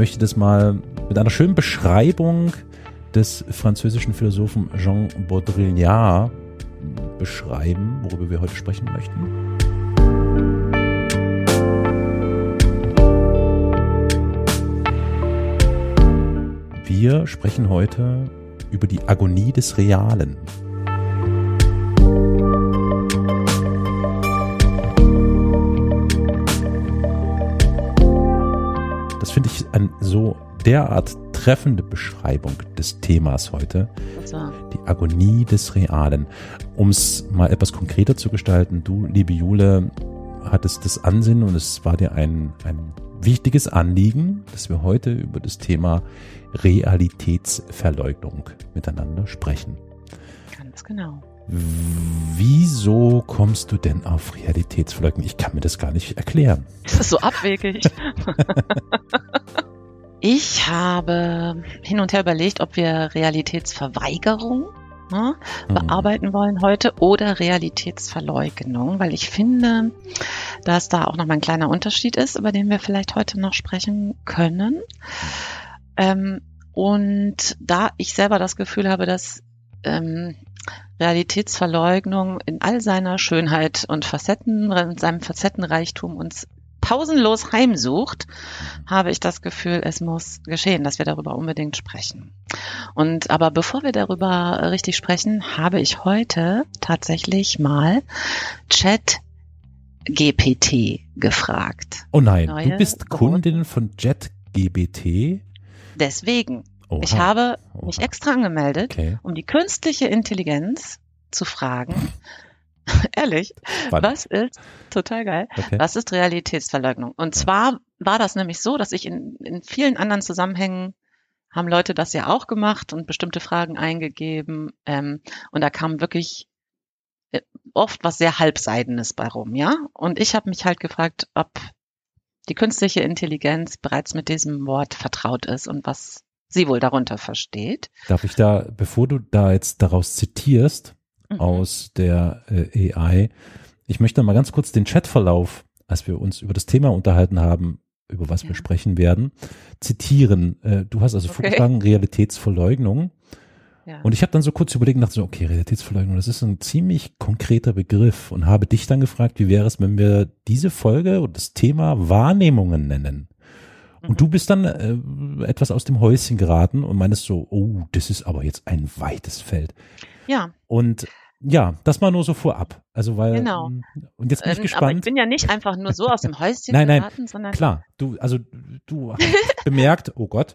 möchte das mal mit einer schönen Beschreibung des französischen Philosophen Jean Baudrillard beschreiben, worüber wir heute sprechen möchten. Wir sprechen heute über die Agonie des Realen. So derart treffende Beschreibung des Themas heute. Die Agonie des Realen. Um es mal etwas konkreter zu gestalten, du, liebe Jule, hattest das Ansinnen und es war dir ein, ein wichtiges Anliegen, dass wir heute über das Thema Realitätsverleugnung miteinander sprechen. Ganz genau. Wieso kommst du denn auf Realitätsverleugnung? Ich kann mir das gar nicht erklären. Das ist so abwegig. ich habe hin und her überlegt, ob wir Realitätsverweigerung ne, mhm. bearbeiten wollen heute oder Realitätsverleugnung, weil ich finde, dass da auch noch mal ein kleiner Unterschied ist, über den wir vielleicht heute noch sprechen können. Ähm, und da ich selber das Gefühl habe, dass ähm, Realitätsverleugnung in all seiner Schönheit und Facetten, in seinem Facettenreichtum uns pausenlos heimsucht, habe ich das Gefühl, es muss geschehen, dass wir darüber unbedingt sprechen. Und aber bevor wir darüber richtig sprechen, habe ich heute tatsächlich mal Chat GPT gefragt. Oh nein, Neue du bist Kundin von JetGBT? Deswegen. Oha. Ich habe Oha. mich extra angemeldet, okay. um die künstliche Intelligenz zu fragen. Ehrlich, Spannend. was ist, total geil, okay. was ist Realitätsverleugnung? Und zwar war das nämlich so, dass ich in, in vielen anderen Zusammenhängen haben Leute das ja auch gemacht und bestimmte Fragen eingegeben. Ähm, und da kam wirklich äh, oft was sehr halbseidenes bei rum, ja. Und ich habe mich halt gefragt, ob die künstliche Intelligenz bereits mit diesem Wort vertraut ist und was sie wohl darunter versteht. Darf ich da, bevor du da jetzt daraus zitierst, mhm. aus der äh, AI, ich möchte mal ganz kurz den Chatverlauf, als wir uns über das Thema unterhalten haben, über was ja. wir sprechen werden, zitieren. Äh, du hast also okay. vorgeschlagen, Realitätsverleugnung. Und ich habe dann so kurz überlegt und dachte so, okay, Realitätsverleugnung, das ist ein ziemlich konkreter Begriff und habe dich dann gefragt, wie wäre es, wenn wir diese Folge und das Thema Wahrnehmungen nennen? Und mhm. du bist dann äh, etwas aus dem Häuschen geraten und meinst so, oh, das ist aber jetzt ein weites Feld. Ja. Und ja, das mal nur so vorab. Also weil genau. Ähm, und jetzt bin ich ähm, gespannt. Aber ich bin ja nicht einfach nur so aus dem Häuschen nein, nein, geraten, sondern klar. Du also du hast bemerkt, oh Gott,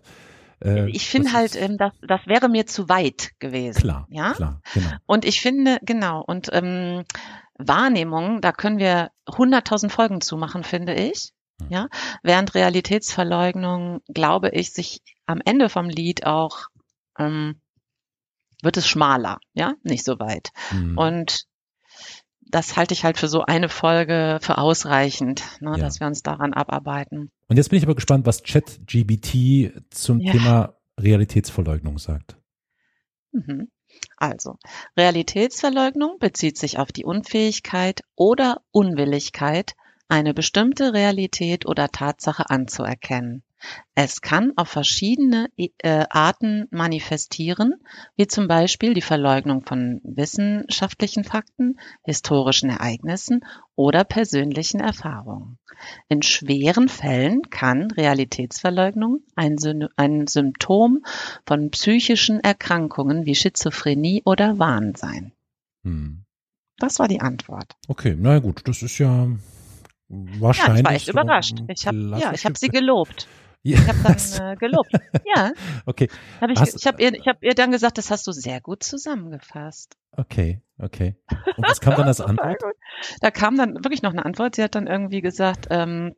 äh, ich finde halt, ähm, das, das wäre mir zu weit gewesen. Klar, ja? klar, genau. Und ich finde, genau, und ähm, Wahrnehmung, da können wir hunderttausend Folgen zu machen, finde ich. Hm. Ja, während Realitätsverleugnung, glaube ich, sich am Ende vom Lied auch ähm, wird es schmaler, ja, nicht so weit. Mhm. Und das halte ich halt für so eine Folge für ausreichend, ne, ja. dass wir uns daran abarbeiten. Und jetzt bin ich aber gespannt, was ChatGBT zum ja. Thema Realitätsverleugnung sagt. Mhm. Also, Realitätsverleugnung bezieht sich auf die Unfähigkeit oder Unwilligkeit, eine bestimmte Realität oder Tatsache anzuerkennen. Es kann auf verschiedene äh, Arten manifestieren, wie zum Beispiel die Verleugnung von wissenschaftlichen Fakten, historischen Ereignissen oder persönlichen Erfahrungen. In schweren Fällen kann Realitätsverleugnung ein, ein Symptom von psychischen Erkrankungen wie Schizophrenie oder Wahn sein. Hm. Das war die Antwort. Okay, na gut, das ist ja wahrscheinlich. Ja, ich war echt überrascht. Ich habe ja, ich habe sie gelobt. Ja. Ich habe dann äh, gelobt. Ja. Okay. Hab ich ich habe ihr, ich hab ihr dann gesagt, das hast du sehr gut zusammengefasst. Okay, okay. Und was kam dann als Antwort? da kam dann wirklich noch eine Antwort. Sie hat dann irgendwie gesagt, ähm,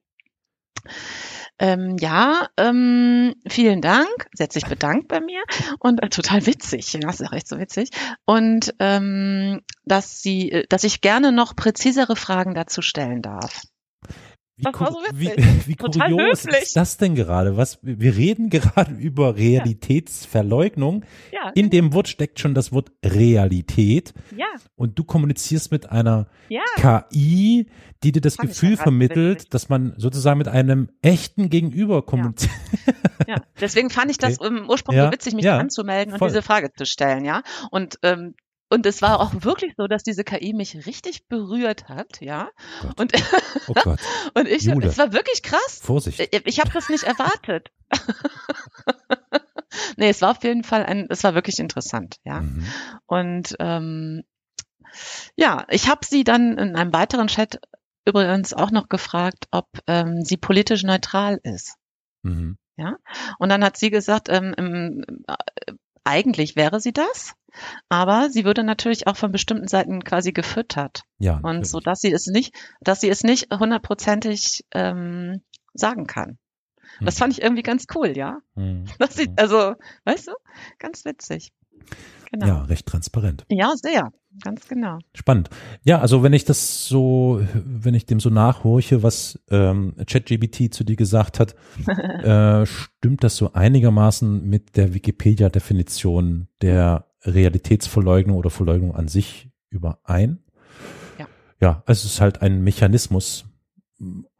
ähm, ja, ähm, vielen Dank. Sie hat sich bedankt bei mir und äh, total witzig. Ja, das ist echt so witzig. Und ähm, dass sie, äh, dass ich gerne noch präzisere Fragen dazu stellen darf. Wie, das war so witzig. wie, wie kurios höflich. ist das denn gerade? Was, wir reden gerade über Realitätsverleugnung. Ja. In dem Wort steckt schon das Wort Realität. Ja. Und du kommunizierst mit einer ja. KI, die dir das Fand Gefühl vermittelt, witzig. dass man sozusagen mit einem echten Gegenüber kommuniziert. Ja. ja. deswegen fand ich das okay. im Ursprung so witzig, mich anzumelden und Voll. diese Frage zu stellen, ja. Und ähm, und es war auch wirklich so, dass diese KI mich richtig berührt hat, ja. Oh und, oh und ich, Jude. es war wirklich krass. Vorsicht. Ich, ich habe das nicht erwartet. nee, es war auf jeden Fall ein, es war wirklich interessant, ja. Mhm. Und ähm, ja, ich habe sie dann in einem weiteren Chat übrigens auch noch gefragt, ob ähm, sie politisch neutral ist. Mhm. Ja, und dann hat sie gesagt, ähm, im, äh, eigentlich wäre sie das, aber sie würde natürlich auch von bestimmten Seiten quasi gefüttert. Ja. Und so, dass sie es nicht, dass sie es nicht hundertprozentig ähm, sagen kann. Das hm. fand ich irgendwie ganz cool, ja. Mhm. Das sieht, also, weißt du, ganz witzig. Genau. Ja, recht transparent. Ja, sehr. Ganz genau. Spannend. Ja, also wenn ich das so, wenn ich dem so nachhorche, was ähm, ChatGBT zu dir gesagt hat, äh, stimmt das so einigermaßen mit der Wikipedia-Definition der Realitätsverleugnung oder Verleugnung an sich überein? Ja. Ja, es ist halt ein Mechanismus,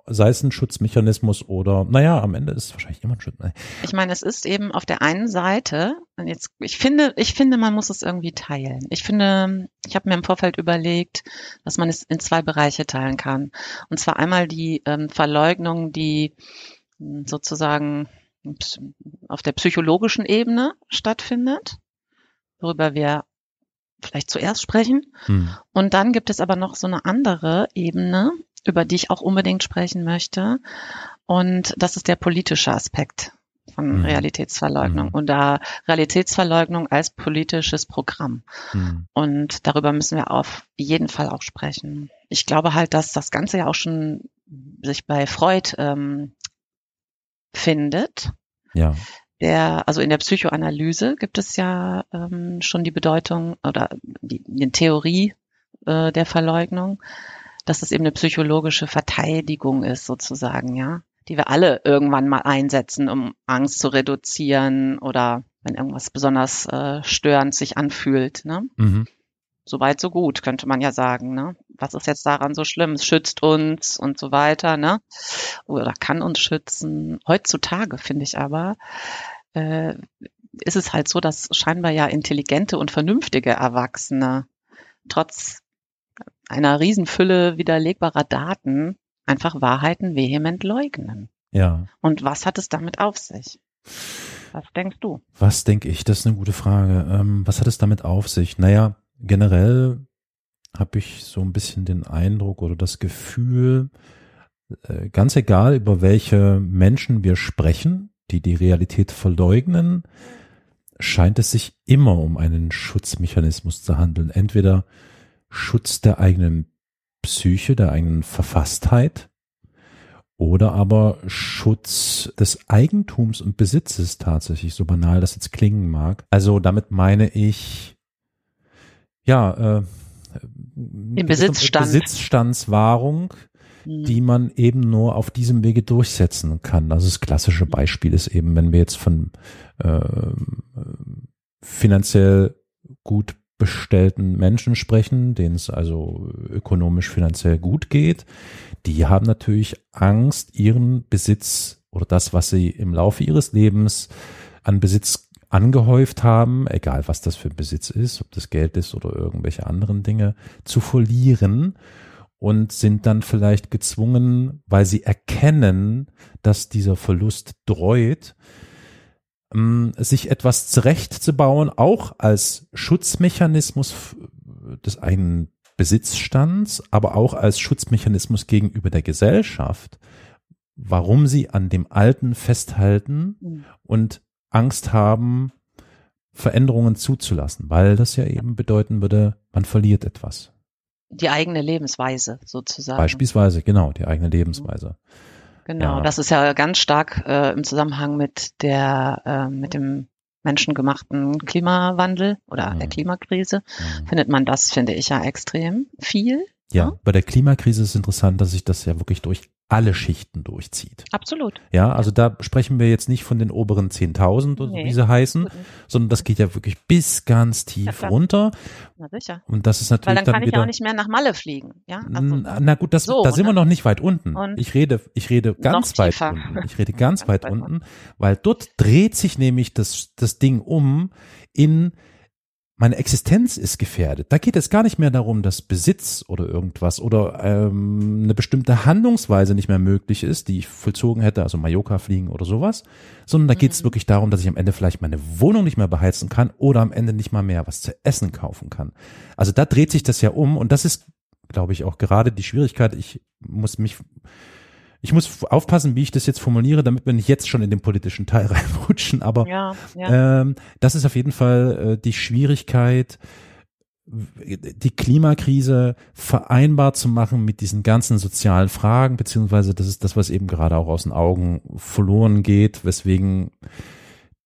sei es ein Schutzmechanismus oder, naja, am Ende ist es wahrscheinlich immer ein Schutz. Ich meine, es ist eben auf der einen Seite, und jetzt, ich finde, ich finde, man muss es irgendwie teilen. Ich finde, ich habe mir im Vorfeld überlegt, dass man es in zwei Bereiche teilen kann. Und zwar einmal die ähm, Verleugnung, die hm, sozusagen auf der psychologischen Ebene stattfindet, worüber wir vielleicht zuerst sprechen. Hm. Und dann gibt es aber noch so eine andere Ebene, über die ich auch unbedingt sprechen möchte. Und das ist der politische Aspekt von mhm. Realitätsverleugnung mhm. und da Realitätsverleugnung als politisches Programm. Mhm. Und darüber müssen wir auf jeden Fall auch sprechen. Ich glaube halt, dass das Ganze ja auch schon sich bei Freud ähm, findet. Ja. Der, also in der Psychoanalyse gibt es ja ähm, schon die Bedeutung oder die, die Theorie äh, der Verleugnung dass es eben eine psychologische Verteidigung ist, sozusagen, ja, die wir alle irgendwann mal einsetzen, um Angst zu reduzieren oder wenn irgendwas besonders äh, störend sich anfühlt. Ne? Mhm. So weit, so gut, könnte man ja sagen. Ne? Was ist jetzt daran so schlimm? Es schützt uns und so weiter, ne? Oder kann uns schützen. Heutzutage finde ich aber, äh, ist es halt so, dass scheinbar ja intelligente und vernünftige Erwachsene trotz einer Riesenfülle widerlegbarer Daten einfach Wahrheiten vehement leugnen. Ja. Und was hat es damit auf sich? Was denkst du? Was denke ich? Das ist eine gute Frage. Ähm, was hat es damit auf sich? Naja, generell habe ich so ein bisschen den Eindruck oder das Gefühl, äh, ganz egal über welche Menschen wir sprechen, die die Realität verleugnen, scheint es sich immer um einen Schutzmechanismus zu handeln. Entweder Schutz der eigenen Psyche, der eigenen Verfasstheit oder aber Schutz des Eigentums und Besitzes tatsächlich, so banal das jetzt klingen mag. Also damit meine ich, ja, äh, Den Besitzstand. Besitzstandswahrung, mhm. die man eben nur auf diesem Wege durchsetzen kann. Also das klassische mhm. Beispiel ist eben, wenn wir jetzt von äh, finanziell gut bestellten Menschen sprechen, denen es also ökonomisch finanziell gut geht, die haben natürlich Angst, ihren Besitz oder das, was sie im Laufe ihres Lebens an Besitz angehäuft haben, egal was das für Besitz ist, ob das Geld ist oder irgendwelche anderen Dinge, zu verlieren und sind dann vielleicht gezwungen, weil sie erkennen, dass dieser Verlust dreut, sich etwas zurechtzubauen, auch als Schutzmechanismus des eigenen Besitzstands, aber auch als Schutzmechanismus gegenüber der Gesellschaft, warum sie an dem Alten festhalten mhm. und Angst haben, Veränderungen zuzulassen, weil das ja eben bedeuten würde, man verliert etwas. Die eigene Lebensweise sozusagen. Beispielsweise, genau, die eigene Lebensweise. Genau, ja. das ist ja ganz stark äh, im Zusammenhang mit der, äh, mit dem menschengemachten Klimawandel oder mhm. der Klimakrise. Mhm. Findet man das, finde ich ja extrem viel. Ja, Ja? bei der Klimakrise ist es interessant, dass sich das ja wirklich durch alle Schichten durchzieht. Absolut. Ja, also da sprechen wir jetzt nicht von den oberen 10.000 oder Nee, wie sie heißen, sondern das geht ja wirklich bis ganz Ja, tief klar. runter. Na sicher. Und das ist Weil natürlich dann dann, kann ich wieder. ja auch nicht mehr nach Malle fliegen. Ja, also, na, gut, das, so, da sind wir ne? noch nicht weit unten. Und Ich rede, ich rede ganz weit tiefer. unten. Ich rede ganz Ganz weit weit unten, weil dort dreht sich nämlich das, das Ding um in meine Existenz ist gefährdet. Da geht es gar nicht mehr darum, dass Besitz oder irgendwas oder ähm, eine bestimmte Handlungsweise nicht mehr möglich ist, die ich vollzogen hätte, also Mallorca fliegen oder sowas, sondern da geht es Mhm. wirklich darum, dass ich am Ende vielleicht meine Wohnung nicht mehr beheizen kann oder am Ende nicht mal mehr was zu essen kaufen kann. Also da dreht sich das ja um und das ist, glaube ich, auch gerade die Schwierigkeit. Ich muss mich ich muss aufpassen, wie ich das jetzt formuliere, damit wir nicht jetzt schon in den politischen Teil reinrutschen, aber ja, ja. ähm, das ist auf jeden Fall äh, die Schwierigkeit, die Klimakrise vereinbar zu machen mit diesen ganzen sozialen Fragen, beziehungsweise das ist das, was eben gerade auch aus den Augen verloren geht, weswegen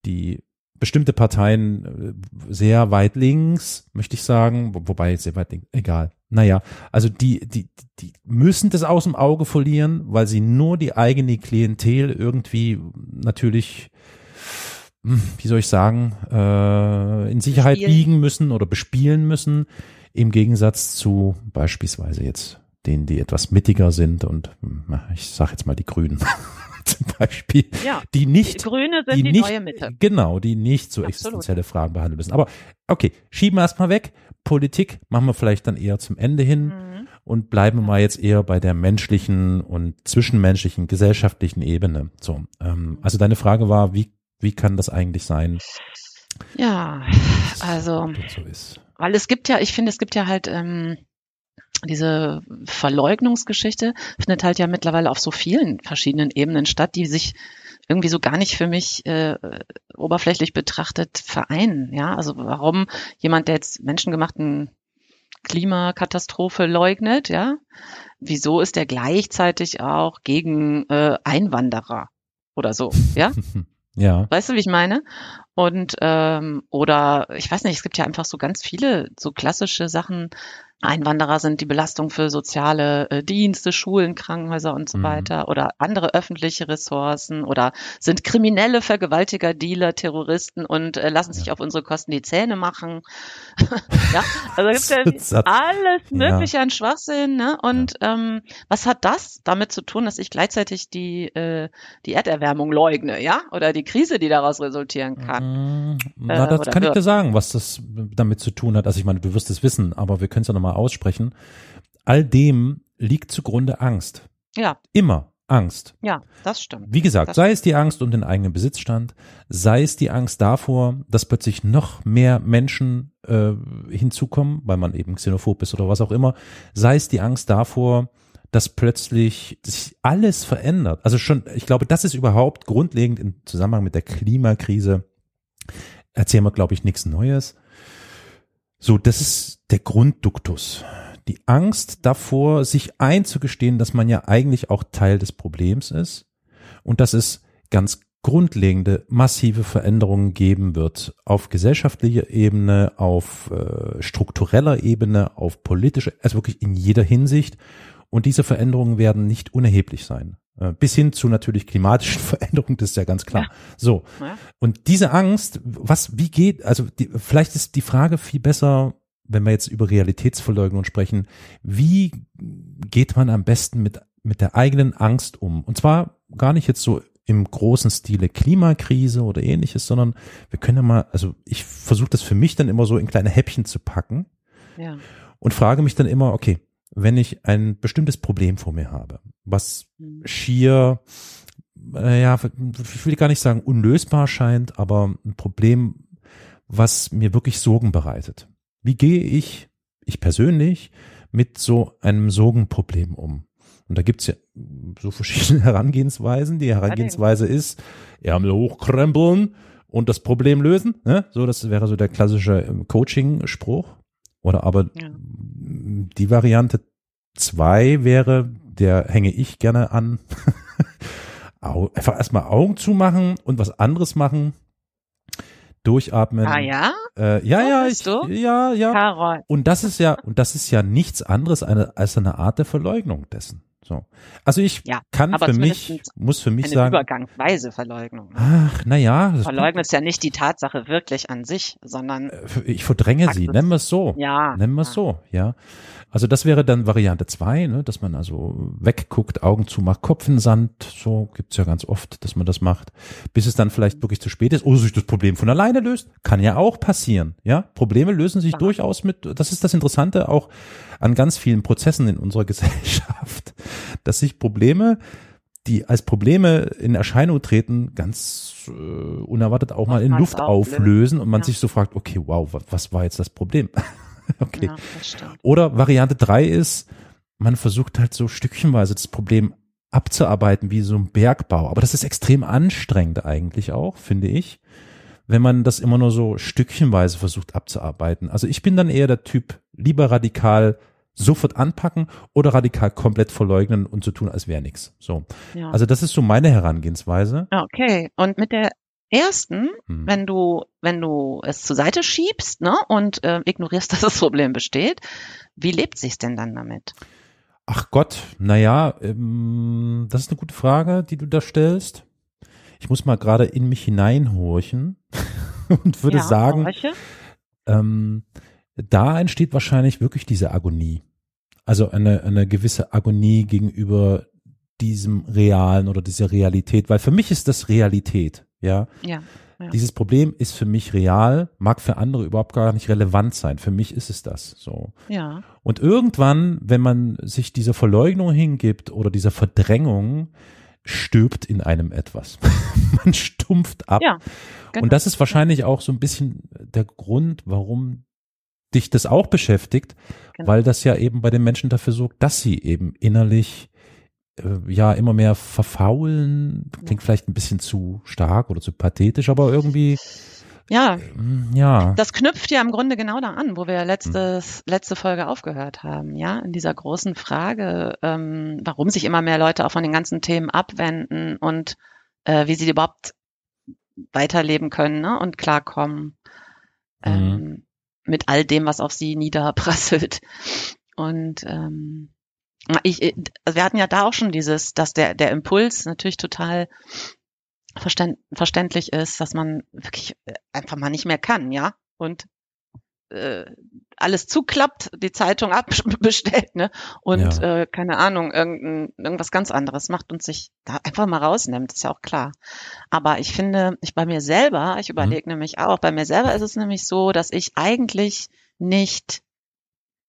die bestimmte Parteien äh, sehr weit links, möchte ich sagen, wo- wobei sehr weit links, egal. Naja, also die, die, die müssen das aus dem Auge verlieren, weil sie nur die eigene Klientel irgendwie natürlich, hm, wie soll ich sagen, äh, in Sicherheit Bespielen. wiegen müssen oder bespielen müssen, im Gegensatz zu beispielsweise jetzt denen, die etwas mittiger sind und hm, ich sage jetzt mal die Grünen zum Beispiel, ja. die Die nicht Grüne sind die, nicht, neue Mitte. Genau, die nicht so Absolut. existenzielle Fragen behandeln müssen. Aber okay, schieben wir erstmal weg. Politik machen wir vielleicht dann eher zum Ende hin Mhm. und bleiben wir mal jetzt eher bei der menschlichen und zwischenmenschlichen, gesellschaftlichen Ebene. So, ähm, also deine Frage war, wie, wie kann das eigentlich sein, Ja, also, so ist? weil es gibt ja, ich finde, es gibt ja halt ähm, diese Verleugnungsgeschichte findet halt ja mittlerweile auf so vielen verschiedenen Ebenen statt, die sich irgendwie so gar nicht für mich äh, oberflächlich betrachtet vereinen. Ja, also warum jemand, der jetzt menschengemachten Klimakatastrophe leugnet, ja, wieso ist er gleichzeitig auch gegen äh, Einwanderer oder so, ja? Ja, Weißt du, wie ich meine? Und ähm, oder ich weiß nicht, es gibt ja einfach so ganz viele so klassische Sachen. Einwanderer sind die Belastung für soziale äh, Dienste, Schulen, Krankenhäuser und so Mhm. weiter oder andere öffentliche Ressourcen oder sind kriminelle Vergewaltiger, Dealer, Terroristen und äh, lassen sich auf unsere Kosten die Zähne machen. ja, also gibt's ja alles Ja. Mögliche an Schwachsinn. Ne? Und ähm, was hat das damit zu tun, dass ich gleichzeitig die äh, die Erderwärmung leugne, ja, oder die Krise, die daraus resultieren kann. Na, Äh, das oder kann ich wird. dir sagen, was das damit zu tun hat. Also ich meine, du wirst es wissen, aber wir können es ja nochmal aussprechen. All dem liegt zugrunde Angst. Ja, Immer Angst. ja, das stimmt. Wie gesagt, Das- sei es die Angst um den eigenen Besitzstand, sei es die Angst davor, dass plötzlich noch mehr Menschen äh, hinzukommen, weil man eben xenophob ist oder was auch immer, sei es die Angst davor, dass plötzlich sich alles verändert. Also schon, ich glaube, das ist überhaupt grundlegend im Zusammenhang mit der Klimakrise. Erzählen wir, glaube ich, nichts Neues. So, das ist der Grundduktus. Die Angst davor, sich einzugestehen, dass man ja eigentlich auch Teil des Problems ist und dass es ganz grundlegende, massive Veränderungen geben wird auf gesellschaftlicher Ebene, auf äh, struktureller Ebene, auf politischer, also wirklich in jeder Hinsicht. Und diese Veränderungen werden nicht unerheblich sein. Äh, bis hin zu natürlich klimatischen Veränderungen, das ist ja ganz klar. Ja. So. Ja. Und diese Angst, was, wie geht, also die, vielleicht ist die Frage viel besser, wenn wir jetzt über Realitätsverleugnung sprechen, wie geht man am besten mit, mit der eigenen Angst um? Und zwar gar nicht jetzt so im großen Stile Klimakrise oder ähnliches, sondern wir können ja mal, also ich versuche das für mich dann immer so in kleine Häppchen zu packen Ja, und frage mich dann immer, okay, wenn ich ein bestimmtes Problem vor mir habe, was Mhm. schier, äh, ja, ich will gar nicht sagen unlösbar scheint, aber ein Problem, was mir wirklich Sorgen bereitet. Wie gehe ich, ich persönlich, mit so einem Sorgenproblem um? Und da gibt's ja so verschiedene Herangehensweisen. Die Herangehensweise ist, Ärmel hochkrempeln und das Problem lösen. Ne? So, das wäre so der klassische ähm, Coaching-Spruch. Oder aber Ja. die Variante zwei wäre, der hänge ich gerne an. Einfach erstmal Augen zumachen und was anderes machen. durchatmen. Ah ja? Äh, ja, So ja, bist ich, du? ja, ja. Carol. Und das ist ja, und das ist ja nichts anderes eine, als eine Art der Verleugnung dessen. So. Also ich Ja, kann für mich, muss für mich Eine sagen, übergangsweise Verleugnung. ne? ach, na ja, das- Verleugnen ist ja nicht die Tatsache wirklich an sich, sondern ich verdränge sie, Praxis. nennen wir es so. ja. Nennen wir es ja. so, ja. Also das wäre dann Variante zwei, ne, dass man also wegguckt, Augen zu macht, Kopf in Sand, so gibt's ja ganz oft, dass man das macht, bis es dann vielleicht wirklich zu spät ist oder sich das Problem von alleine löst. Kann ja auch passieren, ja. Probleme lösen sich Klar. durchaus mit, das ist das Interessante auch an ganz vielen Prozessen in unserer Gesellschaft, dass sich Probleme die als Probleme in Erscheinung treten, ganz äh, unerwartet auch mal in Luft auflösen. auflösen und man Ja. sich so fragt, okay, wow, wa- was war jetzt das Problem? okay. Ja. Oder Variante drei ist, man versucht halt so stückchenweise das Problem abzuarbeiten wie so ein Bergbau. Aber das ist extrem anstrengend eigentlich auch, finde ich, wenn man das immer nur so stückchenweise versucht abzuarbeiten. Also ich bin dann eher der Typ, lieber radikal sofort anpacken oder radikal komplett verleugnen und so tun, als wäre nichts. So. Ja. Also das ist so meine Herangehensweise. Okay, und mit der ersten, Hm. wenn du, wenn du es zur Seite schiebst, ne, und äh, ignorierst, dass das Problem besteht, wie lebt sich's denn dann damit? Ach Gott, naja, ähm, das ist eine gute Frage, die du da stellst. Ich muss mal gerade in mich hineinhorchen und würde ja, sagen, ähm, da entsteht wahrscheinlich wirklich diese Agonie. Also eine, eine gewisse Agonie gegenüber diesem Realen oder dieser Realität, weil für mich ist das Realität, ja. Ja. Ja. Dieses Problem ist für mich real, mag für andere überhaupt gar nicht relevant sein. Für mich ist es das so. Ja. Und irgendwann, wenn man sich dieser Verleugnung hingibt oder dieser Verdrängung, stirbt in einem etwas. man stumpft ab. Ja, genau. Und das ist wahrscheinlich auch so ein bisschen der Grund, warum dich das auch beschäftigt, Genau. weil das ja eben bei den Menschen dafür sorgt, dass sie eben innerlich äh, ja immer mehr verfaulen. Klingt vielleicht ein bisschen zu stark oder zu pathetisch, aber irgendwie Ja, mm, ja. das knüpft ja im Grunde genau da an, wo wir Hm. letztes, letzte Folge aufgehört haben, ja, in dieser großen Frage, ähm, warum sich immer mehr Leute auch von den ganzen Themen abwenden und äh, wie sie überhaupt weiterleben können ne, und klarkommen Mhm. ähm, mit all dem, was auf sie niederprasselt. Und ähm, ich, äh, wir hatten ja da auch schon dieses, dass der, der Impuls natürlich total verständ, verständlich ist, dass man wirklich äh, einfach mal nicht mehr kann, ja, und äh, alles zuklappt, die Zeitung abbestellt, ne, und Ja. äh, keine Ahnung, irgendein, irgendwas ganz anderes macht und sich da einfach mal rausnimmt, ist ja auch klar. Aber ich finde, ich bei mir selber, ich überlege nämlich auch, bei mir selber ist es nämlich so, dass ich eigentlich nicht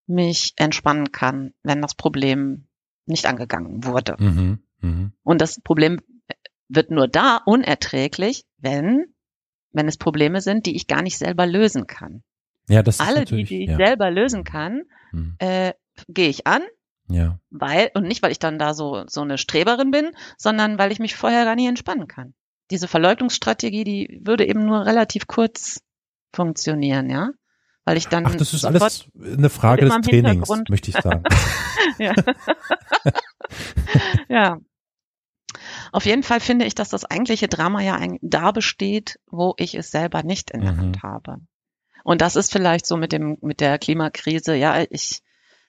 mich entspannen kann, wenn das Problem nicht angegangen wurde. Mhm. Mhm. Und das Problem wird nur da unerträglich, wenn, wenn es Probleme sind, die ich gar nicht selber lösen kann. Ja, das Alle, die, die ich ja. selber lösen kann, Mhm. äh, gehe ich an, ja. weil, und nicht, weil ich dann da so, so eine Streberin bin, sondern weil ich mich vorher gar nicht entspannen kann. Diese Verleugnungsstrategie, die würde eben nur relativ kurz funktionieren, ja? Weil ich dann Ach, das ist alles eine Frage des Trainings, möchte ich sagen. ja. ja. Auf jeden Fall finde ich, dass das eigentliche Drama ja da besteht, wo ich es selber nicht in der Mhm. Hand habe. Und das ist vielleicht so mit dem, mit der Klimakrise. Ja, ich,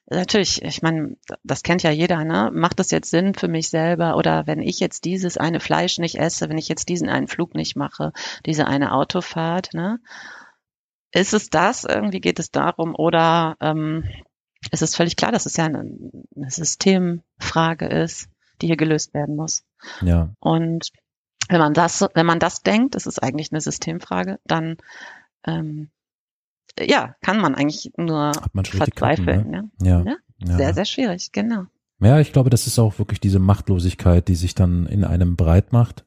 natürlich, ich meine, das kennt ja jeder, ne? Macht das jetzt Sinn für mich selber? Oder wenn ich jetzt dieses eine Fleisch nicht esse, wenn ich jetzt diesen einen Flug nicht mache, diese eine Autofahrt, ne? Ist es das? Irgendwie geht es darum? Oder ähm, ist es völlig klar, dass es ja eine, eine Systemfrage ist, die hier gelöst werden muss? Ja. Und wenn man das, wenn man das denkt, es ist eigentlich eine Systemfrage, dann ähm, ja, kann man eigentlich nur man schon richtig Karten, verzweifeln. ne? Ja? Ja. Ja, ja. Sehr, sehr schwierig, genau. Ja, ich glaube, das ist auch wirklich diese Machtlosigkeit, die sich dann in einem breit macht.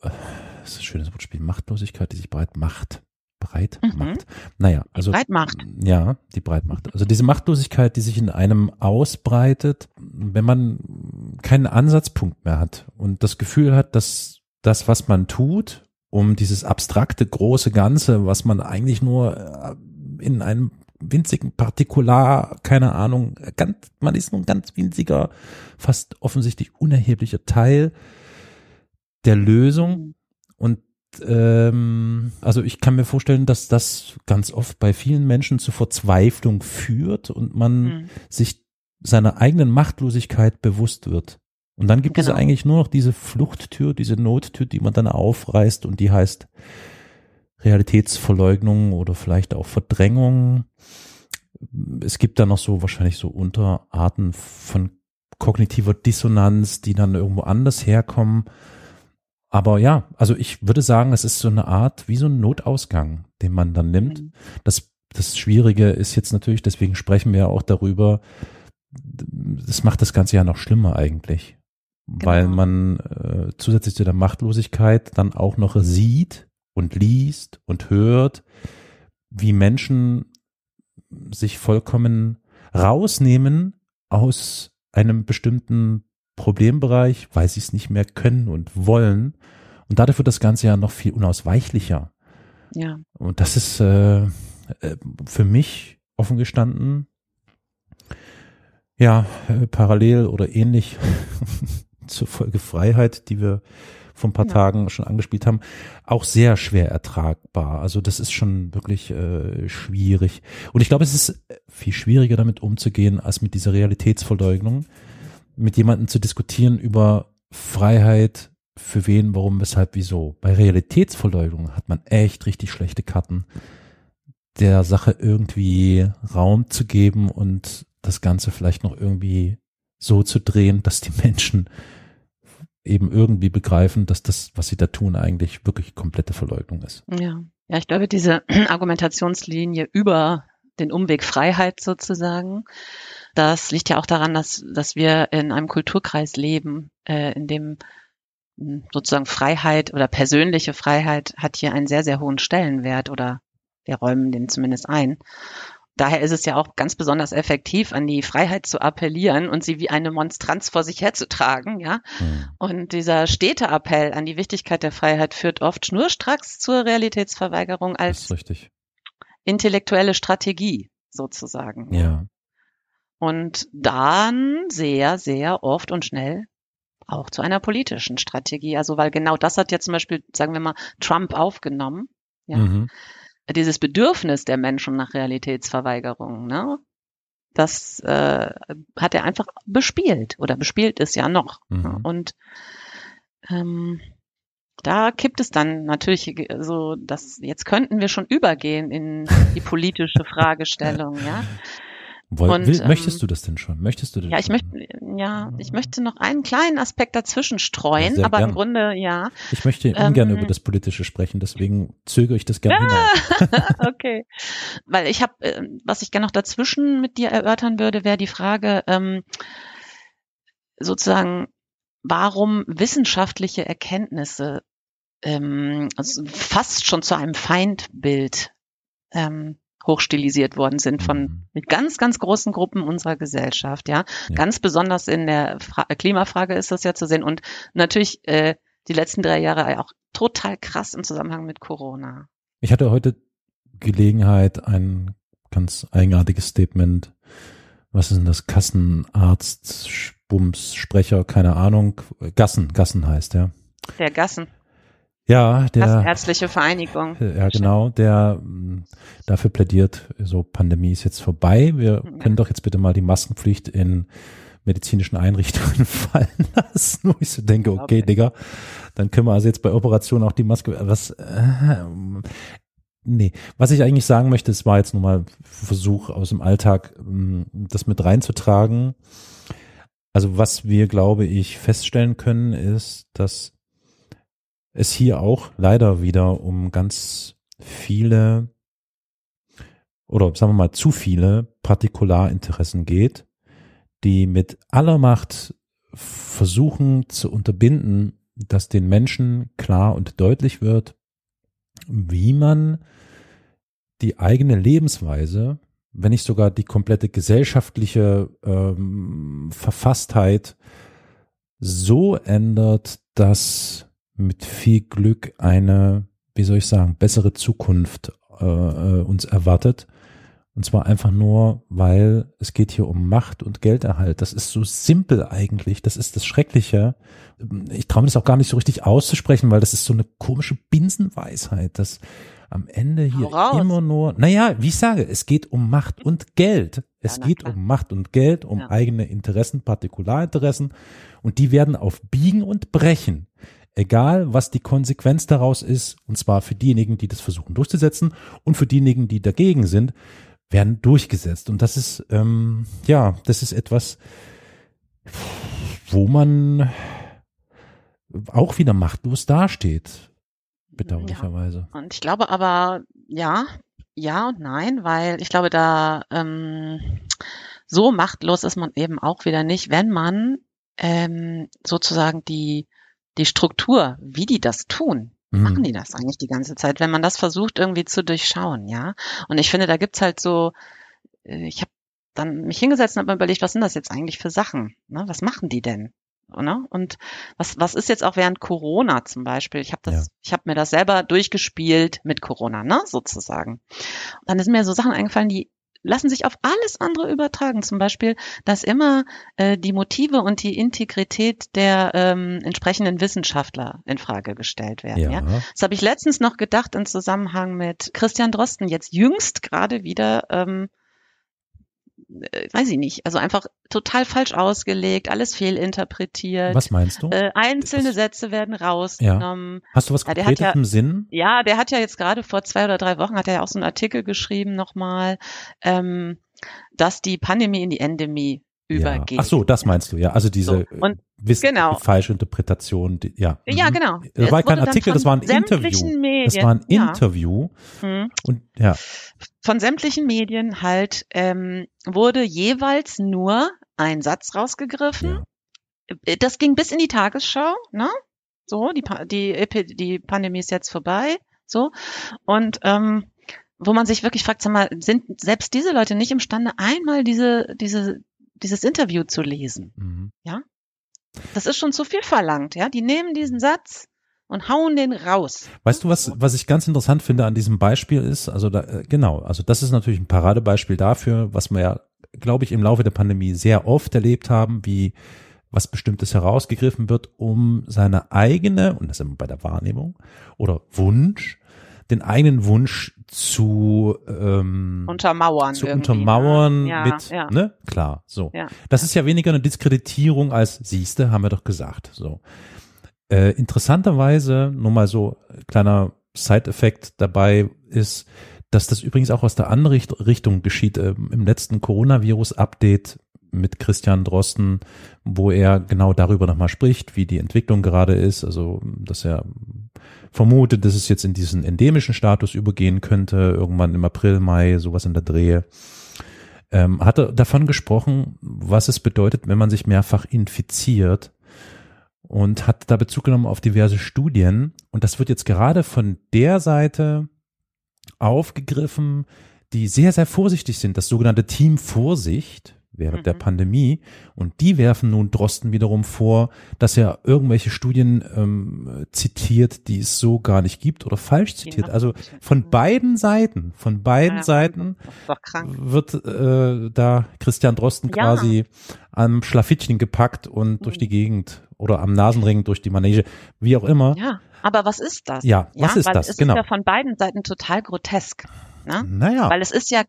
Das ist ein schönes Wortspiel. Machtlosigkeit, die sich breit macht. Breit Mhm. macht. Naja, also. Breitmacht. Ja, die Breitmacht. Also diese Machtlosigkeit, die sich in einem ausbreitet, wenn man keinen Ansatzpunkt mehr hat und das Gefühl hat, dass das, was man tut, um dieses abstrakte große Ganze, was man eigentlich nur äh, in einem winzigen Partikular, keine Ahnung, ganz, man ist nur ein ganz winziger, fast offensichtlich unerheblicher Teil der Lösung und ähm, also ich kann mir vorstellen, dass das ganz oft bei vielen Menschen zu Verzweiflung führt und man mhm. sich seiner eigenen Machtlosigkeit bewusst wird. Und dann gibt genau. es eigentlich nur noch diese Fluchttür, diese Nottür, die man dann aufreißt und die heißt Realitätsverleugnung oder vielleicht auch Verdrängung. Es gibt da noch so wahrscheinlich so Unterarten von kognitiver Dissonanz, die dann irgendwo anders herkommen. Aber ja, also ich würde sagen, es ist so eine Art wie so ein Notausgang, den man dann nimmt. Mhm. Das, das Schwierige ist jetzt natürlich, deswegen sprechen wir ja auch darüber, das macht das Ganze ja noch schlimmer eigentlich. Genau. Weil man äh, zusätzlich zu der Machtlosigkeit dann auch noch sieht und liest und hört, wie Menschen sich vollkommen rausnehmen aus einem bestimmten Problembereich, weil sie es nicht mehr können und wollen. Und dadurch wird das Ganze ja noch viel unausweichlicher. Ja. Und das ist äh, äh für mich offen gestanden, ja, äh, parallel oder ähnlich zur Folge Freiheit, die wir vor ein paar ja. Tagen schon angespielt haben, auch sehr schwer ertragbar. Also das ist schon wirklich äh, schwierig. Und ich glaube, es ist viel schwieriger damit umzugehen, als mit dieser Realitätsverleugnung, mit jemandem zu diskutieren über Freiheit, für wen, warum, weshalb, wieso. Bei Realitätsverleugnung hat man echt richtig schlechte Karten, der Sache irgendwie Raum zu geben und das Ganze vielleicht noch irgendwie so zu drehen, dass die Menschen eben irgendwie begreifen, dass das, was sie da tun, eigentlich wirklich komplette Verleugnung ist. Ja, ja, ich glaube, diese Argumentationslinie über den Umweg Freiheit sozusagen, das liegt ja auch daran, dass, dass wir in einem Kulturkreis leben, äh, in dem hm, sozusagen Freiheit oder persönliche Freiheit hat hier einen sehr, sehr hohen Stellenwert oder wir räumen den zumindest ein. Daher ist es ja auch ganz besonders effektiv, an die Freiheit zu appellieren und sie wie eine Monstranz vor sich herzutragen, ja. Mhm. Und dieser stete Appell an die Wichtigkeit der Freiheit führt oft schnurstracks zur Realitätsverweigerung als intellektuelle Strategie sozusagen. Ja. Und dann sehr, sehr oft und schnell auch zu einer politischen Strategie. Also weil genau das hat ja zum Beispiel, sagen wir mal, Trump aufgenommen. Ja. Mhm dieses Bedürfnis der Menschen nach Realitätsverweigerung, ne? Das äh, hat er einfach bespielt oder bespielt es ja noch. Mhm. Und ähm, da kippt es dann natürlich so, dass jetzt könnten wir schon übergehen in die politische Fragestellung, ja. Woll, und, will, ähm, möchtest du das denn schon? Möchtest du das? Ja, ich möchte, ja, ich möchte noch einen kleinen Aspekt dazwischen streuen, ja, aber gern. im Grunde ja. Ich möchte ungern ähm, über das Politische sprechen, deswegen zögere ich das gerne hinaus. okay, weil ich habe, äh, was ich gerne noch dazwischen mit dir erörtern würde, wäre die Frage ähm, sozusagen, warum wissenschaftliche Erkenntnisse ähm, also fast schon zu einem Feindbild ähm, hochstilisiert worden sind von mhm. mit ganz, ganz großen Gruppen unserer Gesellschaft, ja. ja. Ganz besonders in der Fra Klimafrage ist das ja zu sehen und natürlich äh, die letzten drei Jahre auch total krass im Zusammenhang mit Corona. Ich hatte heute Gelegenheit, ein ganz eigenartiges Statement. Was ist denn das? Kassenarzt, Bums, Sprecher, keine Ahnung. Gassen, Gassen heißt, ja. Der Gassen. Ja, der Ärztliche Vereinigung. Ja, genau, der mm, dafür plädiert, so Pandemie ist jetzt vorbei. Wir ja. können doch jetzt bitte mal die Maskenpflicht in medizinischen Einrichtungen fallen lassen, wo ich so denke, okay, okay, Digga, dann können wir also jetzt bei Operationen auch die Maske, was, äh, nee, was ich eigentlich sagen möchte, es war jetzt nur mal Versuch aus dem Alltag, mm, das mit reinzutragen. Also was wir, glaube ich, feststellen können, ist, dass es hier auch leider wieder um ganz viele oder sagen wir mal zu viele Partikularinteressen geht, die mit aller Macht versuchen zu unterbinden, dass den Menschen klar und deutlich wird, wie man die eigene Lebensweise, wenn nicht sogar die komplette gesellschaftliche ähm, Verfasstheit so ändert, dass mit viel Glück eine, wie soll ich sagen, bessere Zukunft äh, äh, uns erwartet Und zwar einfach nur, weil es geht hier um Macht und Gelderhalt. Das ist so simpel eigentlich. Das ist das Schreckliche. Ich traue mir das auch gar nicht so richtig auszusprechen, weil das ist so eine komische Binsenweisheit, dass am Ende hier immer nur, naja, wie ich sage, es geht um Macht und Geld. Es ja, geht um Macht und Geld, um ja. eigene Interessen, Partikularinteressen. Und die werden auf Biegen und Brechen egal was die Konsequenz daraus ist, und zwar für diejenigen, die das versuchen durchzusetzen und für diejenigen, die dagegen sind, werden durchgesetzt. Und das ist, ähm, ja, das ist etwas, wo man auch wieder machtlos dasteht, bedauerlicherweise. Ja. Und ich glaube aber, ja, ja und nein, weil ich glaube, da ähm, so machtlos ist man eben auch wieder nicht, wenn man ähm, sozusagen die, die Struktur, wie die das tun, Mhm. Machen die das eigentlich die ganze Zeit, wenn man das versucht irgendwie zu durchschauen, ja? Und ich finde, da gibt's halt so, äh, ich habe dann mich hingesetzt und habe mir überlegt, was sind das jetzt eigentlich für Sachen? Ne? Was machen die denn? Ne? Und was, was ist jetzt auch während Corona zum Beispiel? Ich habe das, ja. ich habe mir das selber durchgespielt mit Corona, ne, sozusagen. Und dann sind mir so Sachen eingefallen, die lassen sich auf alles andere übertragen. Zum Beispiel, dass immer äh, die Motive und die Integrität der ähm, entsprechenden Wissenschaftler in Frage gestellt werden. Ja. ja? Das habe ich letztens noch gedacht im Zusammenhang mit Christian Drosten, jetzt jüngst gerade wieder ähm, äh, weiß ich nicht, also einfach total falsch ausgelegt, alles fehlinterpretiert. Was meinst du? Äh, einzelne was? Sätze werden rausgenommen. Ja. Hast du was Konkretes ja, im Sinn? Ja, der hat ja jetzt gerade vor zwei oder drei Wochen hat er ja auch so einen Artikel geschrieben nochmal, ähm, dass die Pandemie in die Endemie übergeht. Ach so, das meinst du, ja. Also diese so, und, genau. falsche Interpretation, die, ja. Ja, mhm. genau. Das war kein Artikel, das war ein Interview. Medien, das war ein ja. Interview. Mhm. Und ja. Von sämtlichen Medien halt ähm, wurde jeweils nur ein Satz rausgegriffen. Ja. Das ging bis in die Tagesschau, ne? So, die, die, die Pandemie ist jetzt vorbei. So. Und ähm, wo man sich wirklich fragt, sag mal, sind selbst diese Leute nicht imstande, einmal diese, diese dieses Interview zu lesen. Mhm. Ja? Das ist schon zu viel verlangt, ja? Die nehmen diesen Satz und hauen den raus. Weißt du, was, was ich ganz interessant finde an diesem Beispiel ist, also da, äh, genau, also das ist natürlich ein Paradebeispiel dafür, was wir ja, glaube ich, im Laufe der Pandemie sehr oft erlebt haben, wie was Bestimmtes herausgegriffen wird, um seine eigene, und das ist immer bei der Wahrnehmung, oder Wunsch, den eigenen Wunsch zu ähm, untermauern, zu ne? untermauern ja, mit, ja. ne, klar, so. Ja. Das ist ja weniger eine Diskreditierung als siehste, haben wir doch gesagt, so. Äh, interessanterweise, nur mal so kleiner Side-Effekt dabei ist, dass das übrigens auch aus der anderen Richtung geschieht. Ähm, Im letzten Coronavirus-Update mit Christian Drosten, wo er genau darüber nochmal spricht, wie die Entwicklung gerade ist, also dass er vermutet, dass es jetzt in diesen endemischen Status übergehen könnte, irgendwann im April, Mai, sowas in der Drehe. Ähm, hat er davon gesprochen, was es bedeutet, wenn man sich mehrfach infiziert und hat da Bezug genommen auf diverse Studien. Und das wird jetzt gerade von der Seite aufgegriffen, die sehr, sehr vorsichtig sind, das sogenannte Team Vorsicht, während mhm. der Pandemie. Und die werfen nun Drosten wiederum vor, dass er irgendwelche Studien ähm, zitiert, die es so gar nicht gibt oder falsch zitiert. Ja. Also von mhm. beiden Seiten, von beiden ja, Seiten wird äh, da Christian Drosten ja. quasi am Schlafittchen gepackt und mhm. durch die Gegend oder am Nasenring durch die Manege, wie auch immer. Ja, aber was ist das? Ja, was ist Weil das? Es genau. ist ja von beiden Seiten total grotesk. Ne? Naja. Weil es ist ja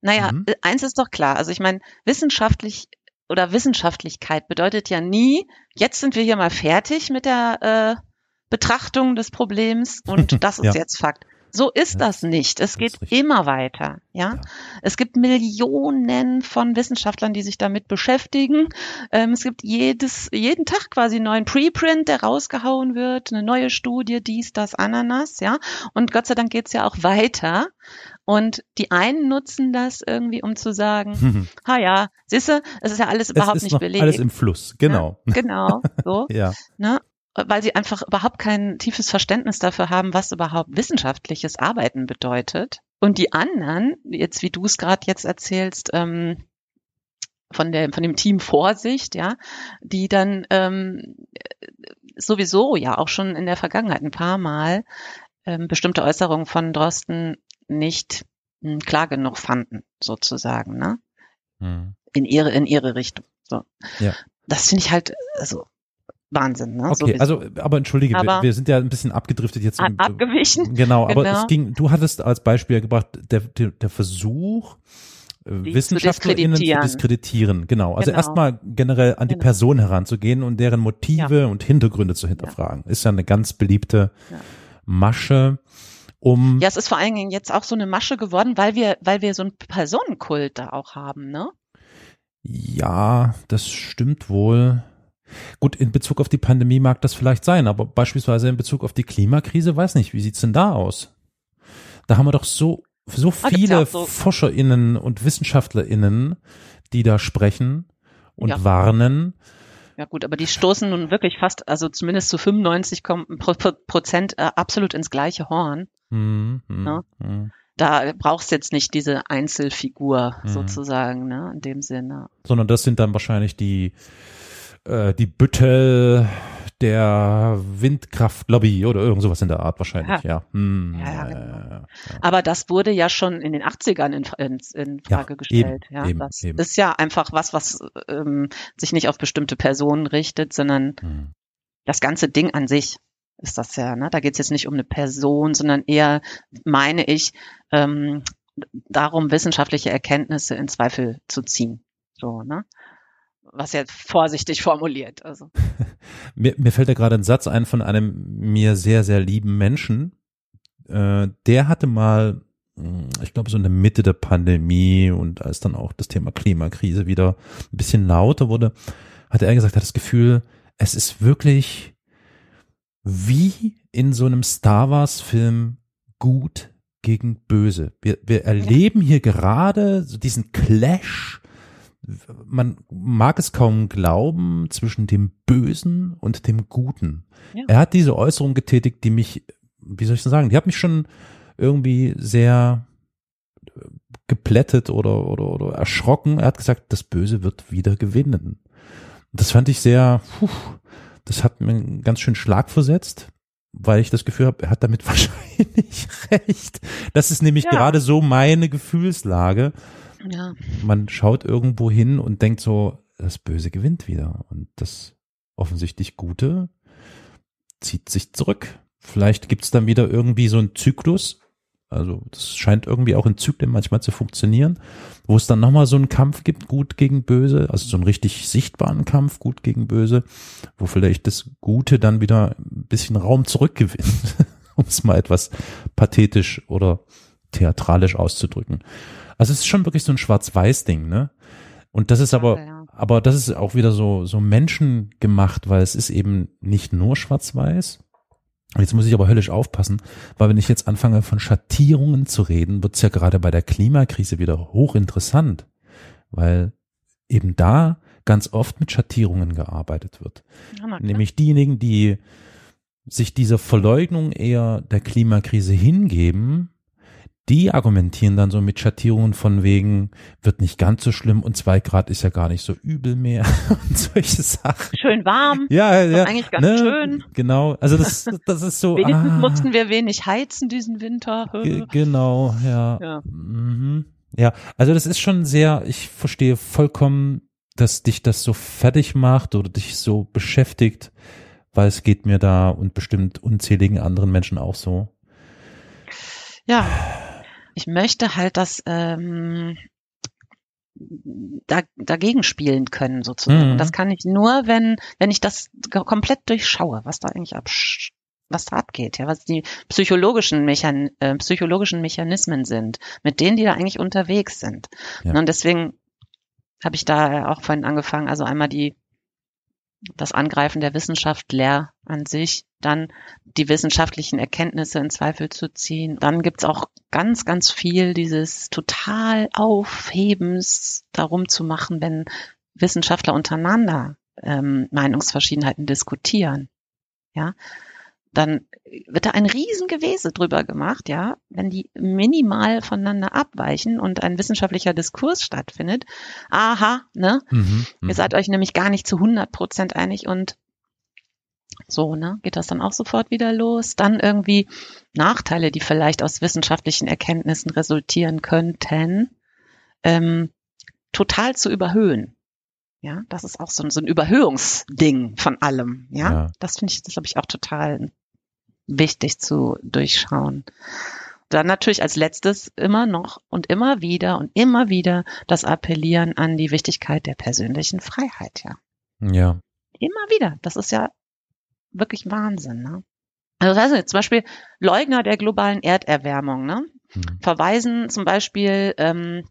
naja, mhm. Äh, eins ist doch klar. Also ich meine, wissenschaftlich oder Wissenschaftlichkeit bedeutet ja nie, jetzt sind wir hier mal fertig mit der äh, Betrachtung des Problems und das ist ja. jetzt Fakt. So ist das nicht. Es geht immer weiter. Ja? ja? es gibt Millionen von Wissenschaftlern, die sich damit beschäftigen. Ähm, es gibt jedes jeden Tag quasi einen neuen Preprint, der rausgehauen wird, eine neue Studie, dies, das, Ananas. Ja, und Gott sei Dank geht's ja auch weiter. Und die einen nutzen das irgendwie, um zu sagen, mhm. ha ja, siehste, es ist ja alles überhaupt es ist nicht noch belegt. Alles im Fluss, genau. Ja, genau, so. ja. Ne? Weil sie einfach überhaupt kein tiefes Verständnis dafür haben, was überhaupt wissenschaftliches Arbeiten bedeutet. Und die anderen, jetzt wie du es gerade jetzt erzählst, ähm, von der von dem Team Vorsicht, ja, die dann ähm, sowieso ja auch schon in der Vergangenheit ein paar Mal ähm, bestimmte Äußerungen von Drosten nicht hm, klar genug fanden, sozusagen, ne? Mhm. In ihre, in ihre Richtung. So. Ja. Das finde ich halt, also, Wahnsinn, ne? Okay, so also, aber entschuldige, aber wir, wir, sind ja ein bisschen abgedriftet jetzt. Ab, abgewichen. Genau, aber genau. es ging, du hattest als Beispiel gebracht, der, der, der Versuch, äh, die WissenschaftlerInnen zu diskreditieren. zu diskreditieren. Genau. Also genau. erstmal generell an die genau. Person heranzugehen und deren Motive ja. und Hintergründe zu hinterfragen. Ja. Ist ja eine ganz beliebte ja. Masche. Um ja, es ist vor allen Dingen jetzt auch so eine Masche geworden, weil wir, weil wir so einen Personenkult da auch haben, ne? Ja, das stimmt wohl. Gut, in Bezug auf die Pandemie mag das vielleicht sein, aber beispielsweise in Bezug auf die Klimakrise, weiß nicht, wie sieht's denn da aus? Da haben wir doch so, so ah, viele ja so. ForscherInnen und WissenschaftlerInnen, die da sprechen und ja. warnen. Ja gut, aber die stoßen nun wirklich fast, also zumindest zu 95 Prozent äh, absolut ins gleiche Horn. Mhm, ja? mhm. Da brauchst du jetzt nicht diese Einzelfigur mhm. sozusagen, ne, in dem Sinne. Sondern das sind dann wahrscheinlich die äh, die Büttel der Windkraftlobby oder irgend sowas in der Art wahrscheinlich, ja. Ja. Hm, ja, genau. ja, Aber das wurde ja schon in den 80ern in, in, in Frage gestellt. Eben, ja, eben, das eben. ist ja einfach was, was ähm, sich nicht auf bestimmte Personen richtet, sondern hm. das ganze Ding an sich ist das ja. Ne? Da geht es jetzt nicht um eine Person, sondern eher, meine ich, ähm, darum, wissenschaftliche Erkenntnisse in Zweifel zu ziehen. So, ne? was jetzt vorsichtig formuliert. Also. mir, mir fällt da gerade ein Satz ein von einem mir sehr, sehr lieben Menschen. Äh, der hatte mal, hm, ich glaube, so in der Mitte der Pandemie und als dann auch das Thema Klimakrise wieder ein bisschen lauter wurde, hat er gesagt, hat das Gefühl, es ist wirklich wie in so einem Star Wars Film gut gegen böse. Wir, wir erleben hier gerade so diesen Clash man mag es kaum glauben, zwischen dem Bösen und dem Guten. Ja. Er hat diese Äußerung getätigt, die mich, wie soll ich das sagen, die hat mich schon irgendwie sehr geplättet oder, oder, oder erschrocken. Er hat gesagt, das Böse wird wieder gewinnen. Das fand ich sehr, puh, das hat mir einen ganz schön Schlag versetzt, weil ich das Gefühl habe, er hat damit wahrscheinlich recht. Das ist nämlich ja. gerade so meine Gefühlslage. Ja. Man schaut irgendwo hin und denkt so, das Böse gewinnt wieder. Und das offensichtlich Gute zieht sich zurück. Vielleicht gibt's dann wieder irgendwie so einen Zyklus. Also das scheint irgendwie auch in Zyklen manchmal zu funktionieren, wo es dann nochmal so einen Kampf gibt, gut gegen böse, also so einen richtig sichtbaren Kampf, gut gegen böse, wo vielleicht das Gute dann wieder ein bisschen Raum zurückgewinnt, um es mal etwas pathetisch oder theatralisch auszudrücken. Also es ist schon wirklich so ein Schwarz-Weiß-Ding, ne? Und das ist aber, ja. aber das ist auch wieder so, so menschengemacht, weil es ist eben nicht nur Schwarz-Weiß. Jetzt muss ich aber höllisch aufpassen, weil wenn ich jetzt anfange von Schattierungen zu reden, wird's ja gerade bei der Klimakrise wieder hochinteressant, weil eben da ganz oft mit Schattierungen gearbeitet wird. Ja, Nämlich diejenigen, die sich dieser Verleugnung eher der Klimakrise hingeben, die argumentieren dann so mit Schattierungen von wegen, wird nicht ganz so schlimm und zwei Grad ist ja gar nicht so übel mehr und solche Sachen. Schön warm. Ja, ja. Eigentlich ganz ne? schön. Genau. Also das, das ist so. Wenigstens ah, mussten wir wenig heizen diesen Winter. genau, ja. Ja. Mhm. ja, also das ist schon sehr, ich verstehe vollkommen, dass dich das so fertig macht oder dich so beschäftigt, weil es geht mir da und bestimmt unzähligen anderen Menschen auch so. Ja ich möchte halt das ähm, da, dagegen spielen können sozusagen. Mhm. Das kann ich nur, wenn wenn ich das komplett durchschaue, was da eigentlich ab was da abgeht, ja, was die psychologischen, Mechan äh, psychologischen Mechanismen sind, mit denen die da eigentlich unterwegs sind. Ja. Und deswegen habe ich da auch vorhin angefangen, also einmal die das Angreifen der Wissenschaft leer an sich, dann die wissenschaftlichen Erkenntnisse in Zweifel zu ziehen. Dann gibt's auch ganz, ganz viel dieses total Aufhebens darum zu machen, wenn Wissenschaftler untereinander ähm, Meinungsverschiedenheiten diskutieren. Ja, dann wird da ein Riesengewese drüber gemacht, ja, wenn die minimal voneinander abweichen und ein wissenschaftlicher Diskurs stattfindet. Aha, ne? Mhm, ihr mhm. seid euch nämlich gar nicht zu 100 Prozent einig und So, ne? Geht das dann auch sofort wieder los? Dann irgendwie Nachteile, die vielleicht aus wissenschaftlichen Erkenntnissen resultieren könnten, ähm, total zu überhöhen. Ja, das ist auch so ein, so ein Überhöhungsding von allem. Ja, ja. das finde ich, das glaube ich auch total wichtig zu durchschauen. Dann natürlich als letztes immer noch und immer wieder und immer wieder das Appellieren an die Wichtigkeit der persönlichen Freiheit, ja. Ja. Immer wieder. Das ist ja wirklich Wahnsinn, ne? Also das heißt zum Beispiel Leugner der globalen Erderwärmung, ne? Mhm. Verweisen zum Beispiel ähm,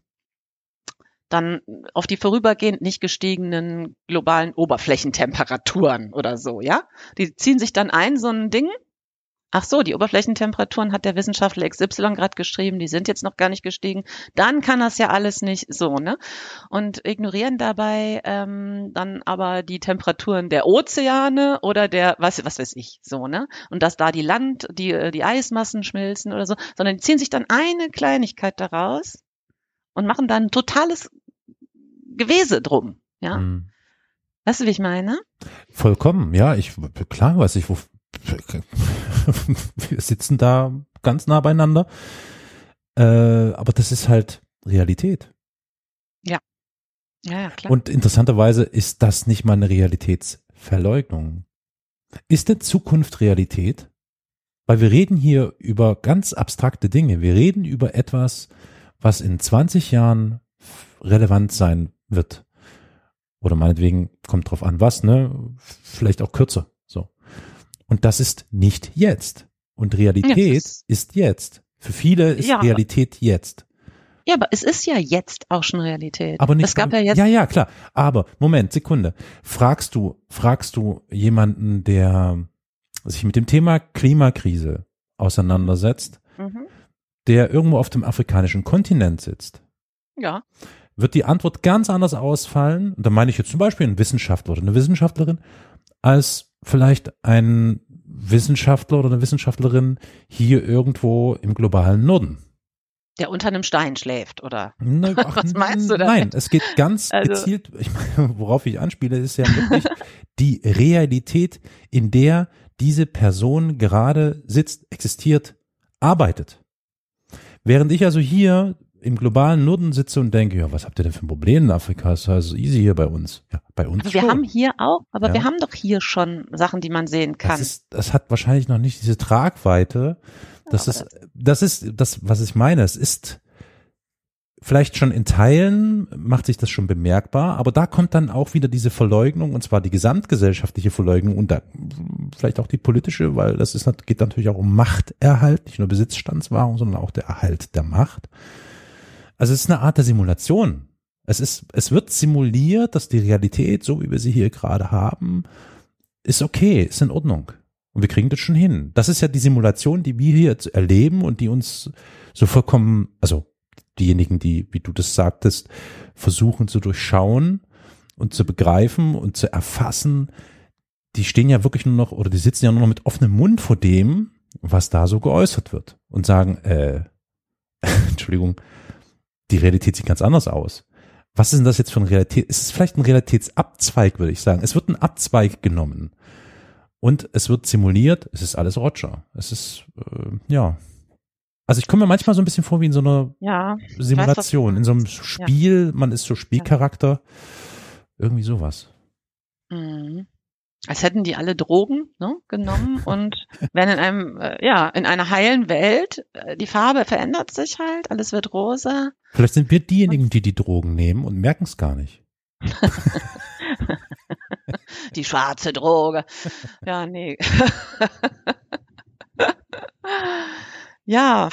dann auf die vorübergehend nicht gestiegenen globalen Oberflächentemperaturen oder so, ja? Die ziehen sich dann ein, so ein Ding, Ach so, die Oberflächentemperaturen hat der Wissenschaftler XY gerade geschrieben, die sind jetzt noch gar nicht gestiegen. Dann kann das ja alles nicht so, ne? Und ignorieren dabei ähm, dann aber die Temperaturen der Ozeane oder der, was, was weiß ich, so, ne? Und dass da die Land, die, äh, die Eismassen schmilzen oder so, sondern die ziehen sich dann eine Kleinigkeit daraus und machen dann ein totales Gewese drum, ja? Hm. Weißt du, wie ich meine? Vollkommen, ja, ich, klar weiß ich, wo, wir sitzen da ganz nah beieinander. Äh, aber das ist halt Realität. Ja. Ja, ja, klar. Und interessanterweise ist das nicht mal eine Realitätsverleugnung. Ist denn Zukunft Realität? Weil wir reden hier über ganz abstrakte Dinge. Wir reden über etwas, was in 20 Jahren relevant sein wird. Oder meinetwegen kommt drauf an, was, ne? Vielleicht auch kürzer. Und das ist nicht jetzt. Und Realität ja, ist jetzt. Für viele ist ja, Realität jetzt. Ja, aber es ist ja jetzt auch schon Realität. Aber nicht. Es gab ja jetzt. Ja, ja, klar. Aber Moment, Sekunde. Fragst du, fragst du jemanden, der sich mit dem Thema Klimakrise auseinandersetzt, mhm. der irgendwo auf dem afrikanischen Kontinent sitzt? Ja. Wird die Antwort ganz anders ausfallen? Und da meine ich jetzt zum Beispiel einen Wissenschaftler oder eine Wissenschaftlerin, als vielleicht ein Wissenschaftler oder eine Wissenschaftlerin hier irgendwo im globalen Norden. Der unter einem Stein schläft, oder? Na, ach, Was meinst du damit? Nein, es geht ganz also. gezielt, ich meine, worauf ich anspiele, ist ja wirklich die Realität, in der diese Person gerade sitzt, existiert, arbeitet. Während ich also hier im globalen Norden sitze und denke, ja, was habt ihr denn für ein Problem in Afrika? Ist also easy hier bei uns. Ja, bei uns also Wir schon. haben hier auch, aber ja. wir haben doch hier schon Sachen, die man sehen kann. Das, ist, das hat wahrscheinlich noch nicht diese Tragweite. Das ja, ist, das ist das, was ich meine. Es ist vielleicht schon in Teilen macht sich das schon bemerkbar, aber da kommt dann auch wieder diese Verleugnung und zwar die gesamtgesellschaftliche Verleugnung und da vielleicht auch die politische, weil das ist, geht natürlich auch um Machterhalt, nicht nur Besitzstandswahrung, sondern auch der Erhalt der Macht. Also es ist eine Art der Simulation. Es ist, es wird simuliert, dass die Realität, so wie wir sie hier gerade haben, ist okay, ist in Ordnung. Und wir kriegen das schon hin. Das ist ja die Simulation, die wir hier erleben und die uns so vollkommen, also diejenigen, die, wie du das sagtest, versuchen zu durchschauen und zu begreifen und zu erfassen, die stehen ja wirklich nur noch oder die sitzen ja nur noch mit offenem Mund vor dem, was da so geäußert wird und sagen, äh, Entschuldigung, die Realität sieht ganz anders aus. Was ist denn das jetzt für eine Realität? Ist es vielleicht ein Realitätsabzweig, würde ich sagen. Es wird ein Abzweig genommen. Und es wird simuliert, es ist alles Roger. Es ist, äh, ja. Also ich komme mir manchmal so ein bisschen vor wie in so einer ja, Simulation, weiß, in so einem Spiel, ja. man ist so Spielcharakter. Irgendwie sowas. Mhm als hätten die alle Drogen ne, genommen und wenn in einem, äh, ja, in einer heilen Welt, äh, die Farbe verändert sich halt, alles wird rosa. Vielleicht sind wir diejenigen, die die Drogen nehmen und merken es gar nicht. die schwarze Droge. Ja, nee. ja.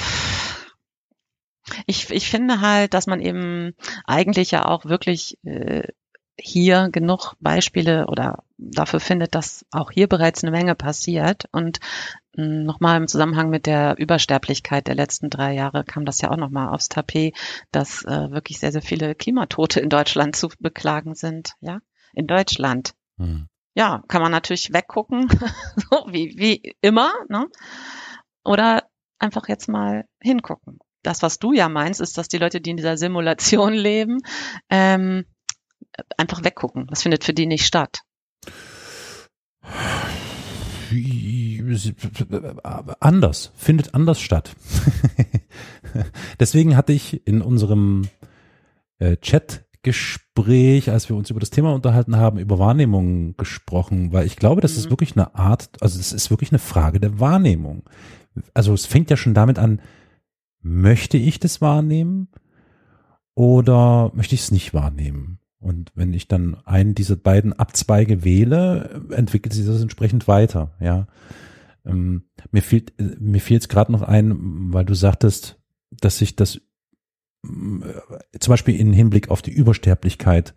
Ich, ich finde halt, dass man eben eigentlich ja auch wirklich äh, hier genug Beispiele oder dafür findet, dass auch hier bereits eine Menge passiert. Und hm, nochmal im Zusammenhang mit der Übersterblichkeit der letzten drei Jahre kam das ja auch nochmal aufs Tapet, dass äh, wirklich sehr, sehr viele Klimatote in Deutschland zu beklagen sind. Ja, in Deutschland. Hm. Ja, kann man natürlich weggucken, so wie, wie immer, ne? Oder einfach jetzt mal hingucken. Das, was du ja meinst, ist, dass die Leute, die in dieser Simulation leben, ähm, einfach weggucken. Das findet für die nicht statt. anders, findet anders statt. Deswegen hatte ich in unserem äh, Chatgespräch, als wir uns über das Thema unterhalten haben, über Wahrnehmung gesprochen, weil ich glaube, das mhm. ist wirklich eine Art, also es ist wirklich eine Frage der Wahrnehmung. Also es fängt ja schon damit an, möchte ich das wahrnehmen oder möchte ich es nicht wahrnehmen? Und wenn ich dann einen dieser beiden Abzweige wähle, entwickelt sich das entsprechend weiter, ja. Ähm, mir fehlt, mir fehlt es gerade noch ein, weil du sagtest, dass sich das äh, zum Beispiel im Hinblick auf die Übersterblichkeit,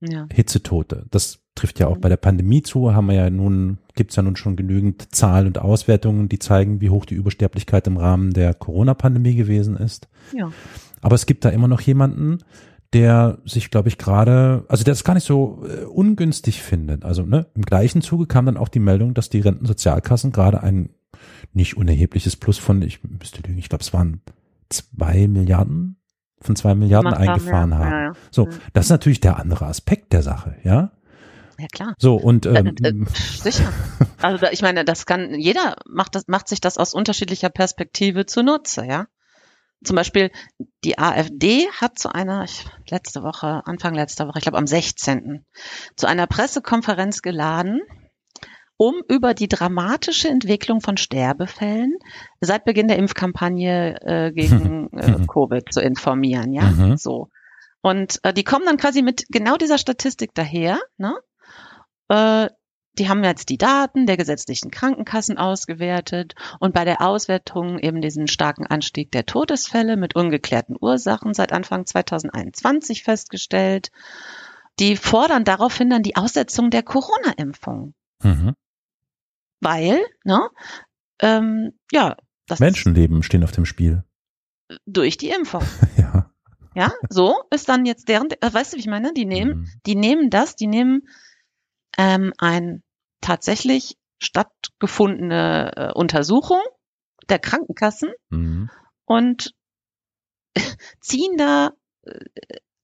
ja. Hitzetote, das trifft ja auch bei der Pandemie zu, haben wir ja nun, gibt's ja nun schon genügend Zahlen und Auswertungen, die zeigen, wie hoch die Übersterblichkeit im Rahmen der Corona-Pandemie gewesen ist. Ja. Aber es gibt da immer noch jemanden, der sich, glaube ich, gerade, also der es gar nicht so äh, ungünstig findet. Also ne, im gleichen Zuge kam dann auch die Meldung, dass die Rentensozialkassen gerade ein nicht unerhebliches Plus von, ich müsste lügen, ich glaube, es waren zwei Milliarden von zwei Milliarden Macht eingefahren haben. Ja. haben. Ja, ja. So, mhm. das ist natürlich der andere Aspekt der Sache, ja. Ja klar. So und äh, ähm, äh, sicher. Also ich meine, das kann jeder macht das macht sich das aus unterschiedlicher Perspektive zunutze, ja. Zum Beispiel die AfD hat zu einer ich, letzte Woche Anfang letzter Woche, ich glaube am 16. zu einer Pressekonferenz geladen um über die dramatische Entwicklung von Sterbefällen seit Beginn der Impfkampagne äh, gegen äh, Covid zu informieren, ja, mhm. so. Und äh, die kommen dann quasi mit genau dieser Statistik daher, ne? Die haben jetzt die Daten der gesetzlichen Krankenkassen ausgewertet und bei der Auswertung eben diesen starken Anstieg der Todesfälle mit ungeklärten Ursachen seit Anfang 2021 festgestellt. Die fordern daraufhin dann die Aussetzung der Corona-Impfung. Mhm weil, ne, ähm, ja, das Menschenleben stehen auf dem Spiel. Durch die Impfung. ja. Ja, so ist dann jetzt deren, äh, weißt du, wie ich meine? Die nehmen, mhm. die nehmen das, die nehmen ähm, ein tatsächlich stattgefundene äh, Untersuchung der Krankenkassen mhm. und ziehen da äh,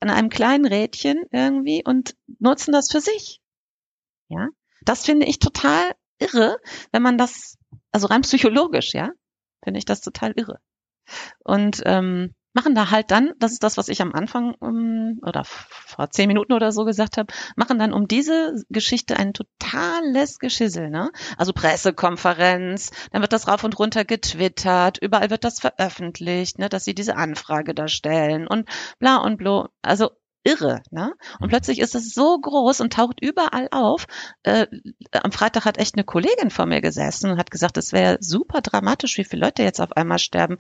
an einem kleinen Rädchen irgendwie und nutzen das für sich. Ja, das finde ich total irre, wenn man das, also rein psychologisch, ja, finde ich das total irre. Und ähm, machen da halt dann, das ist das, was ich am Anfang um, oder vor zehn Minuten oder so gesagt habe, machen dann um diese Geschichte ein totales Geschissel, ne? Also Pressekonferenz, dann wird das rauf und runter getwittert, überall wird das veröffentlicht, ne, dass sie diese Anfrage da stellen und bla und blo. Also irre. Ne? Und mhm. plötzlich ist es so groß und taucht überall auf. Äh, am Freitag hat echt eine Kollegin vor mir gesessen und hat gesagt, es wäre super dramatisch, wie viele Leute jetzt auf einmal sterben.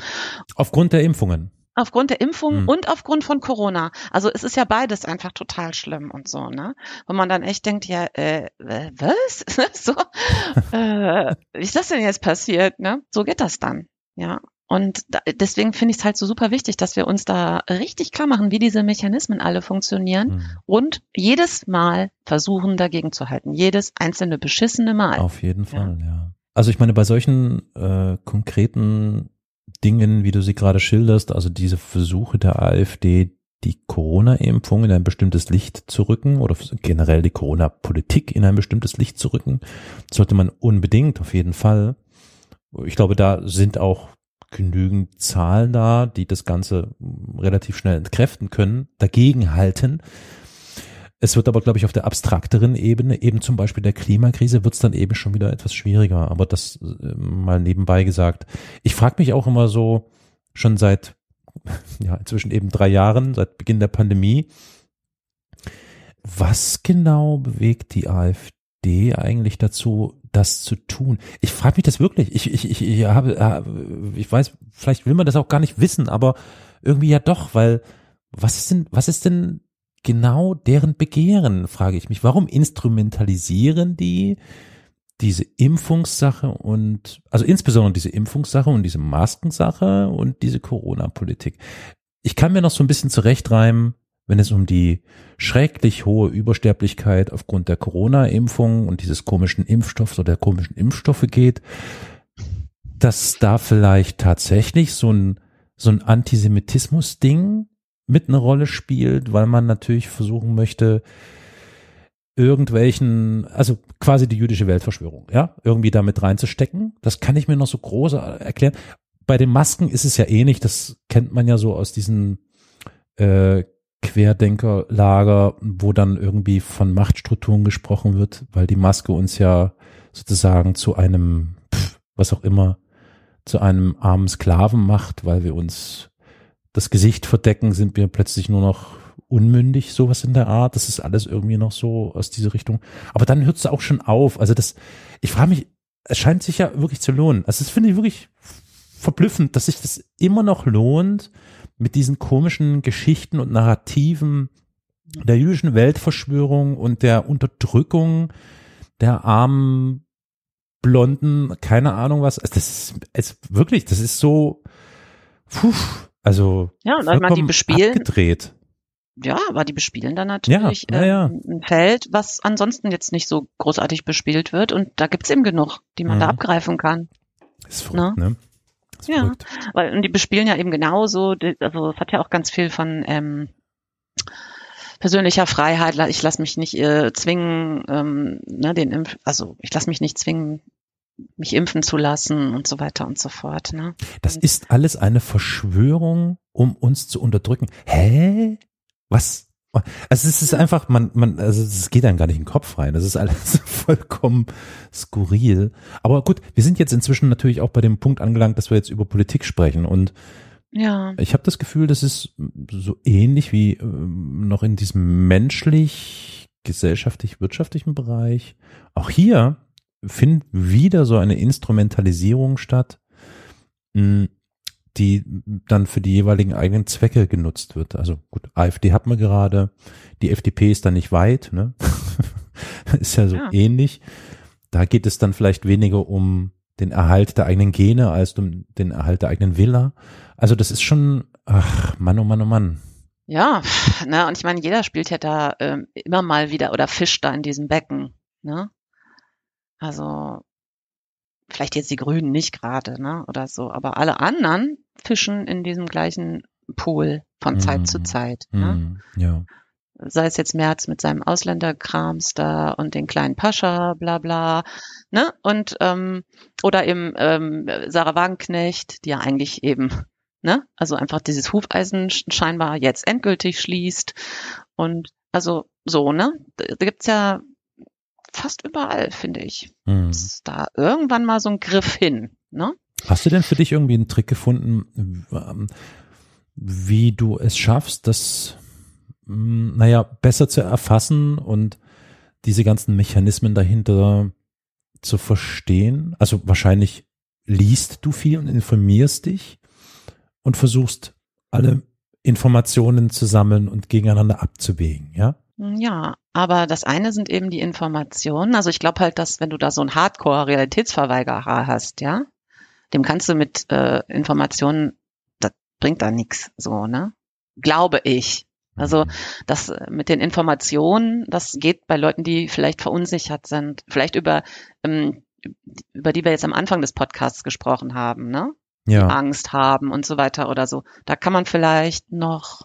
Aufgrund der Impfungen. Aufgrund der Impfungen mhm. und aufgrund von Corona. Also es ist ja beides einfach total schlimm und so, ne? Wo man dann echt denkt, ja, äh, was? so, äh, wie ist das denn jetzt passiert, ne? So geht das dann. Ja, und da, deswegen finde ich es halt so super wichtig, dass wir uns da richtig klar machen, wie diese Mechanismen alle funktionieren mhm. und jedes Mal versuchen, dagegen zu halten. Jedes einzelne beschissene Mal. Auf jeden Fall, ja. ja. Also ich meine, bei solchen äh, konkreten Dingen, wie du sie gerade schilderst, also diese Versuche der AfD, die Corona-Impfung in ein bestimmtes Licht zu rücken oder generell die Corona-Politik in ein bestimmtes Licht zu rücken, sollte man unbedingt auf jeden Fall. Ich glaube, da sind auch genügend Zahlen da, die das Ganze relativ schnell entkräften können, dagegen halten. Es wird aber, glaube ich, auf der abstrakteren Ebene, eben zum Beispiel der Klimakrise, wird es dann eben schon wieder etwas schwieriger. Aber das äh, mal nebenbei gesagt. Ich frage mich auch immer so, schon seit, ja, inzwischen eben drei Jahren, seit Beginn der Pandemie, was genau bewegt die AfD eigentlich dazu, das zu tun? Ich frage mich das wirklich. Ich, ich, ich, ich habe, äh, ich weiß, vielleicht will man das auch gar nicht wissen, aber irgendwie ja doch, weil was ist denn, was ist denn genau deren Begehren, frage ich mich. Warum instrumentalisieren die diese Impfungssache und, also insbesondere diese Impfungssache und diese Maskensache und diese Corona-Politik? Ich kann mir noch so ein bisschen zurechtreimen, wenn es um die schrecklich hohe Übersterblichkeit aufgrund der Corona-Impfung und dieses komischen Impfstoffs oder der komischen Impfstoffe geht, dass da vielleicht tatsächlich so ein, so ein Antisemitismus-Ding mit eine Rolle spielt, weil man natürlich versuchen möchte, irgendwelchen, also quasi die jüdische Weltverschwörung, ja, irgendwie damit reinzustecken. Das kann ich mir noch so groß erklären. Bei den Masken ist es ja ähnlich, das kennt man ja so aus diesen äh, Querdenkerlager, wo dann irgendwie von Machtstrukturen gesprochen wird, weil die Maske uns ja sozusagen zu einem, pff, was auch immer, zu einem armen Sklaven macht, weil wir uns das Gesicht verdecken, sind wir plötzlich nur noch unmündig, sowas in der Art. Das ist alles irgendwie noch so aus dieser Richtung. Aber dann hört es auch schon auf. Also das, ich frage mich, es scheint sich ja wirklich zu lohnen. Also das finde ich wirklich verblüffend, dass sich das immer noch lohnt, mit diesen komischen Geschichten und Narrativen der jüdischen Weltverschwörung und der Unterdrückung der armen Blonden, keine Ahnung was. Das ist, es wirklich, das ist so, puh, also ja, und man die bespielen, abgedreht. Ja, aber die bespielen dann natürlich ja, ja. Ähm, ein Feld, was ansonsten jetzt nicht so großartig bespielt wird. Und da gibt's eben genug, die man Mhm. da abgreifen kann. ist verrückt, ne? Ist Ja. verrückt. Weil und die bespielen ja eben genauso, also es hat ja auch ganz viel von ähm, persönlicher Freiheit. Ich lasse mich nicht äh, zwingen, ähm, ne, den Impf, also ich lasse mich nicht zwingen, mich impfen zu lassen und so weiter und so fort. Ne? Das ist alles eine Verschwörung, um uns zu unterdrücken. Hä? Was? Also es ist einfach, man, man, also es geht dann gar nicht in den Kopf rein. Das ist alles vollkommen skurril. Aber gut, wir sind jetzt inzwischen natürlich auch bei dem Punkt angelangt, dass wir jetzt über Politik sprechen. Und Ja, ich habe das Gefühl, das ist so ähnlich wie ähm, noch in diesem menschlich, gesellschaftlich, wirtschaftlichen Bereich. Auch hier findet wieder so eine Instrumentalisierung statt, die dann für die jeweiligen eigenen Zwecke genutzt wird. Also gut, AfD hat man gerade, die FDP ist da nicht weit, ne? ist ja so Ja. ähnlich. Da geht es dann vielleicht weniger um den Erhalt der eigenen Gene als um den Erhalt der eigenen Villa. Also das ist schon, ach, Mann, oh Mann, oh Mann. ja, ne, und ich meine, jeder spielt ja da ähm, immer mal wieder oder fischt da in diesem Becken. Ne? Also vielleicht jetzt die Grünen nicht gerade, ne, oder so, aber alle anderen fischen in diesem gleichen Pool von Zeit zu Mhm. Zeit. Ne? Hm, ja. sei es jetzt Merz mit seinem Ausländerkrams da und den kleinen Pascha, bla bla, ne? Und ähm, oder eben ähm, Sarah Wagenknecht, die ja eigentlich eben, ne? Also einfach dieses Hufeisen sch- scheinbar jetzt endgültig schließt. Und also so, ne? Da da gibt's ja fast überall, finde ich. Hm. Ist da irgendwann mal so ein Griff hin, ne? Hast du denn für dich irgendwie einen Trick gefunden, ähm, wie du es schaffst, das, mh, naja, besser zu erfassen und diese ganzen Mechanismen dahinter zu verstehen? Also wahrscheinlich liest du viel und informierst dich und versuchst alle Informationen zu sammeln und gegeneinander abzuwägen, ja? Ja, aber das eine sind eben die Informationen. Also ich glaube halt, dass wenn du da so einen Hardcore-Realitätsverweigerer hast, ja, dem kannst du mit äh, Informationen, das bringt da nichts, so, ne? Glaube ich. Also das äh, mit den Informationen, das geht bei Leuten, die vielleicht verunsichert sind, vielleicht über ähm, über die wir jetzt am Anfang des Podcasts gesprochen haben, ne? ja, Angst haben und so weiter oder so. Da kann man vielleicht noch,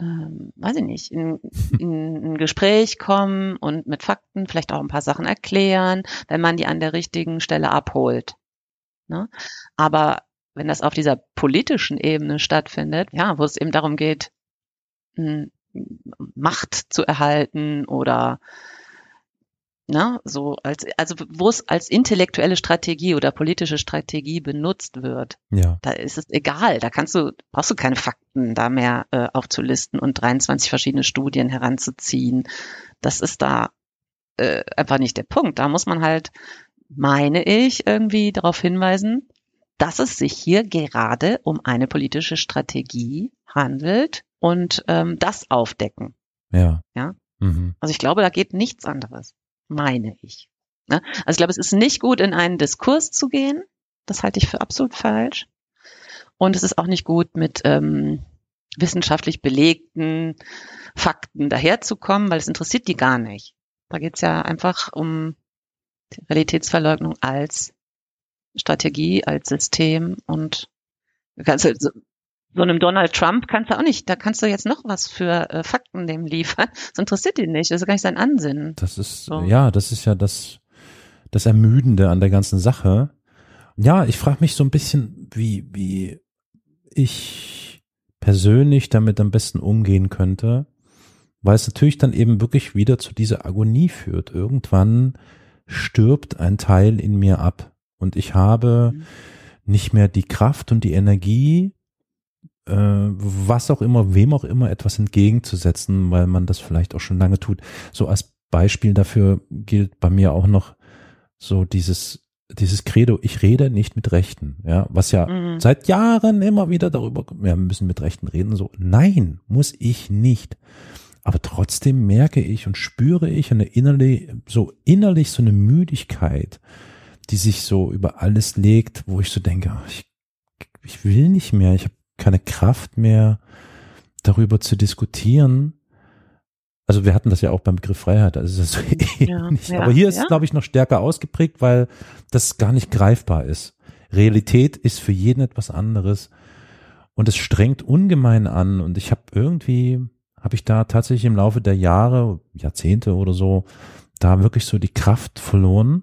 ähm, weiß ich nicht, in, in ein Gespräch kommen und mit Fakten vielleicht auch ein paar Sachen erklären, wenn man die an der richtigen Stelle abholt. Ne? Aber wenn das auf dieser politischen Ebene stattfindet, ja, wo es eben darum geht, mh, Macht zu erhalten oder ne, so als also wo es als intellektuelle Strategie oder politische Strategie benutzt wird, ja, da ist es egal. Da kannst du, brauchst du keine Fakten da mehr äh, aufzulisten und 23 verschiedene Studien heranzuziehen. Das ist da äh, einfach nicht der Punkt. Da muss man halt, meine ich, irgendwie darauf hinweisen, dass es sich hier gerade um eine politische Strategie handelt und ähm, das aufdecken. ja. Ja. Mhm. Also ich glaube, da geht nichts anderes, meine ich. Ne? Also ich glaube, es ist nicht gut, in einen Diskurs zu gehen. Das halte ich für absolut falsch. Und es ist auch nicht gut, mit ähm, wissenschaftlich belegten Fakten daherzukommen, weil es interessiert die gar nicht. Da geht es ja einfach um Realitätsverleugnung als Strategie, als System und halt so- einem Donald Trump kannst du auch nicht, da kannst du jetzt noch was für äh, Fakten dem liefern. Das interessiert ihn nicht, das ist gar nicht sein Ansinnen. Das ist, so. ja, das ist ja das, das Ermüdende an der ganzen Sache. Ja, ich frage mich so ein bisschen, wie, wie ich persönlich damit am besten umgehen könnte, weil es natürlich dann eben wirklich wieder zu dieser Agonie führt. Irgendwann stirbt ein Teil in mir ab und ich habe mhm. nicht mehr die Kraft und die Energie, was auch immer, wem auch immer etwas entgegenzusetzen, weil man das vielleicht auch schon lange tut. So als Beispiel dafür gilt bei mir auch noch so dieses dieses Credo, ich rede nicht mit Rechten, ja, was ja mhm. seit Jahren immer wieder darüber, wir müssen mit Rechten reden, so, nein, muss ich nicht. Aber trotzdem merke ich und spüre ich eine innerlich, so innerlich so eine Müdigkeit, die sich so über alles legt, wo ich so denke, ich, ich will nicht mehr, ich habe keine Kraft mehr, darüber zu diskutieren. Also wir hatten das ja auch beim Begriff Freiheit, also das ist ja, ähnlich. Ja, Aber hier ist es, glaube ich, noch stärker ausgeprägt, weil das gar nicht greifbar ist. Realität ist für jeden etwas anderes und es strengt ungemein an und ich habe irgendwie habe ich da tatsächlich im Laufe der Jahre, Jahrzehnte oder so, da wirklich so die Kraft verloren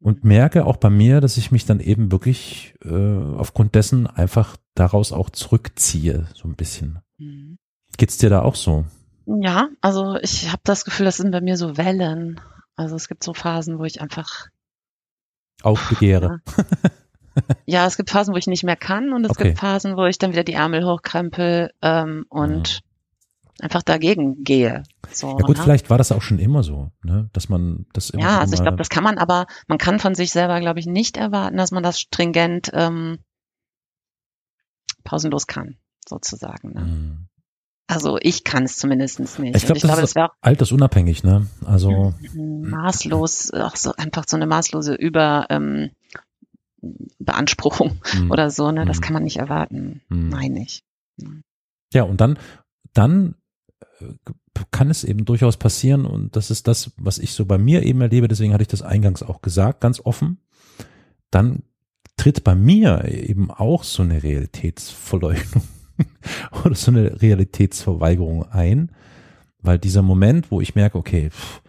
und merke auch bei mir, dass ich mich dann eben wirklich äh, aufgrund dessen einfach daraus auch zurückziehe, so ein bisschen. Mhm. Geht's dir da auch so? Ja, also ich habe das Gefühl, das sind bei mir so Wellen. Also es gibt so Phasen, wo ich einfach aufbegehre. Ja. ja, es gibt Phasen, wo ich nicht mehr kann und es okay. gibt Phasen, wo ich dann wieder die Ärmel hochkrempel ähm, und einfach dagegen gehe. So, ja gut, ne? vielleicht war das auch schon immer so, ne? dass man das immer. Ja, also ich glaube, das kann man, aber man kann von sich selber, glaube ich, nicht erwarten, dass man das stringent ähm, pausenlos kann, sozusagen. Ne? Mhm. Also ich kann es zumindest nicht. Ich, glaub, glaube, das ist auch altersunabhängig, ne? Also mhm, maßlos, auch so einfach so eine maßlose Über ähm, Beanspruchung mhm. oder so, ne? Das mhm. kann man nicht erwarten, mhm. meine ich. Ja, und dann, dann kann es eben durchaus passieren und das ist das, was ich so bei mir eben erlebe, deswegen hatte ich das eingangs auch gesagt, ganz offen, dann tritt bei mir eben auch so eine Realitätsverleugnung oder so eine Realitätsverweigerung ein, weil dieser Moment, wo ich merke, okay, pff,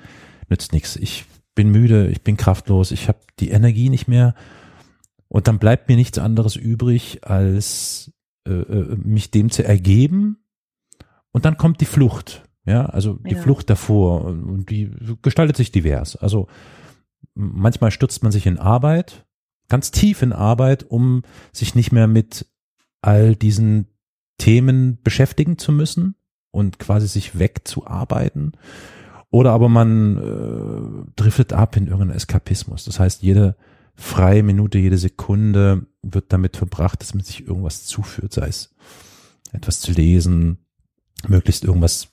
nützt nichts, ich bin müde, ich bin kraftlos, ich habe die Energie nicht mehr und dann bleibt mir nichts anderes übrig, als äh, äh mich dem zu ergeben und dann kommt die Flucht. Ja, also die ja. Flucht davor und die gestaltet sich divers. Also manchmal stürzt man sich in Arbeit, ganz tief in Arbeit, um sich nicht mehr mit all diesen Themen beschäftigen zu müssen und quasi sich wegzuarbeiten. Oder aber man äh, driftet ab in irgendeinen Eskapismus. Das heißt, jede freie Minute, jede Sekunde wird damit verbracht, dass man sich irgendwas zuführt, sei es etwas zu lesen, möglichst irgendwas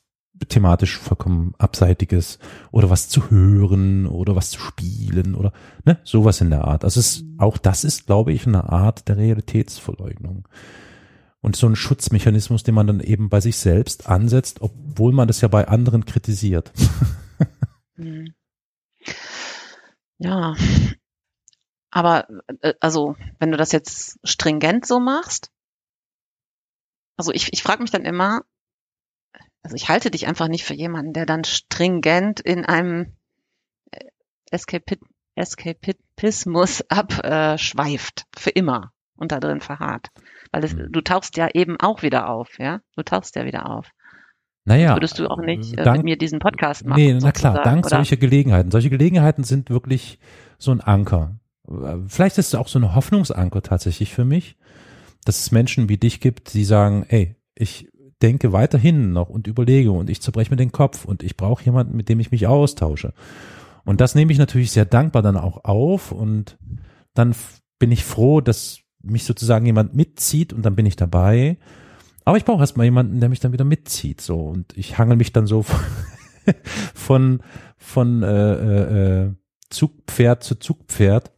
thematisch vollkommen abseitiges oder was zu hören oder was zu spielen oder ne, sowas in der Art. Also es, auch das ist, glaube ich, eine Art der Realitätsverleugnung. Und so ein Schutzmechanismus, den man dann eben bei sich selbst ansetzt, obwohl man das ja bei anderen kritisiert. Ja. Aber äh, also, wenn du das jetzt stringent so machst, also ich, ich frage mich dann immer, also ich halte dich einfach nicht für jemanden, der dann stringent in einem äh, Escapit Eskapismus abschweift, äh, für immer und da drin verharrt. Weil es, du tauchst ja eben auch wieder auf, ja? Du tauchst ja wieder auf. Naja. würdest du auch nicht äh, dank, mit mir diesen Podcast machen. Nee, na klar, dank oder? solcher Gelegenheiten. Solche Gelegenheiten sind wirklich so ein Anker. Vielleicht ist es auch so eine Hoffnungsanker tatsächlich für mich, dass es Menschen wie dich gibt, die sagen, ey, ich denke weiterhin noch und überlege und ich zerbreche mir den Kopf und ich brauche jemanden, mit dem ich mich austausche. Und das nehme ich natürlich sehr dankbar dann auch auf und dann bin ich froh, dass mich sozusagen jemand mitzieht und dann bin ich dabei. Aber ich brauche erstmal jemanden, der mich dann wieder mitzieht. So und ich hangel mich dann so von von, äh, äh, äh Zugpferd zu Zugpferd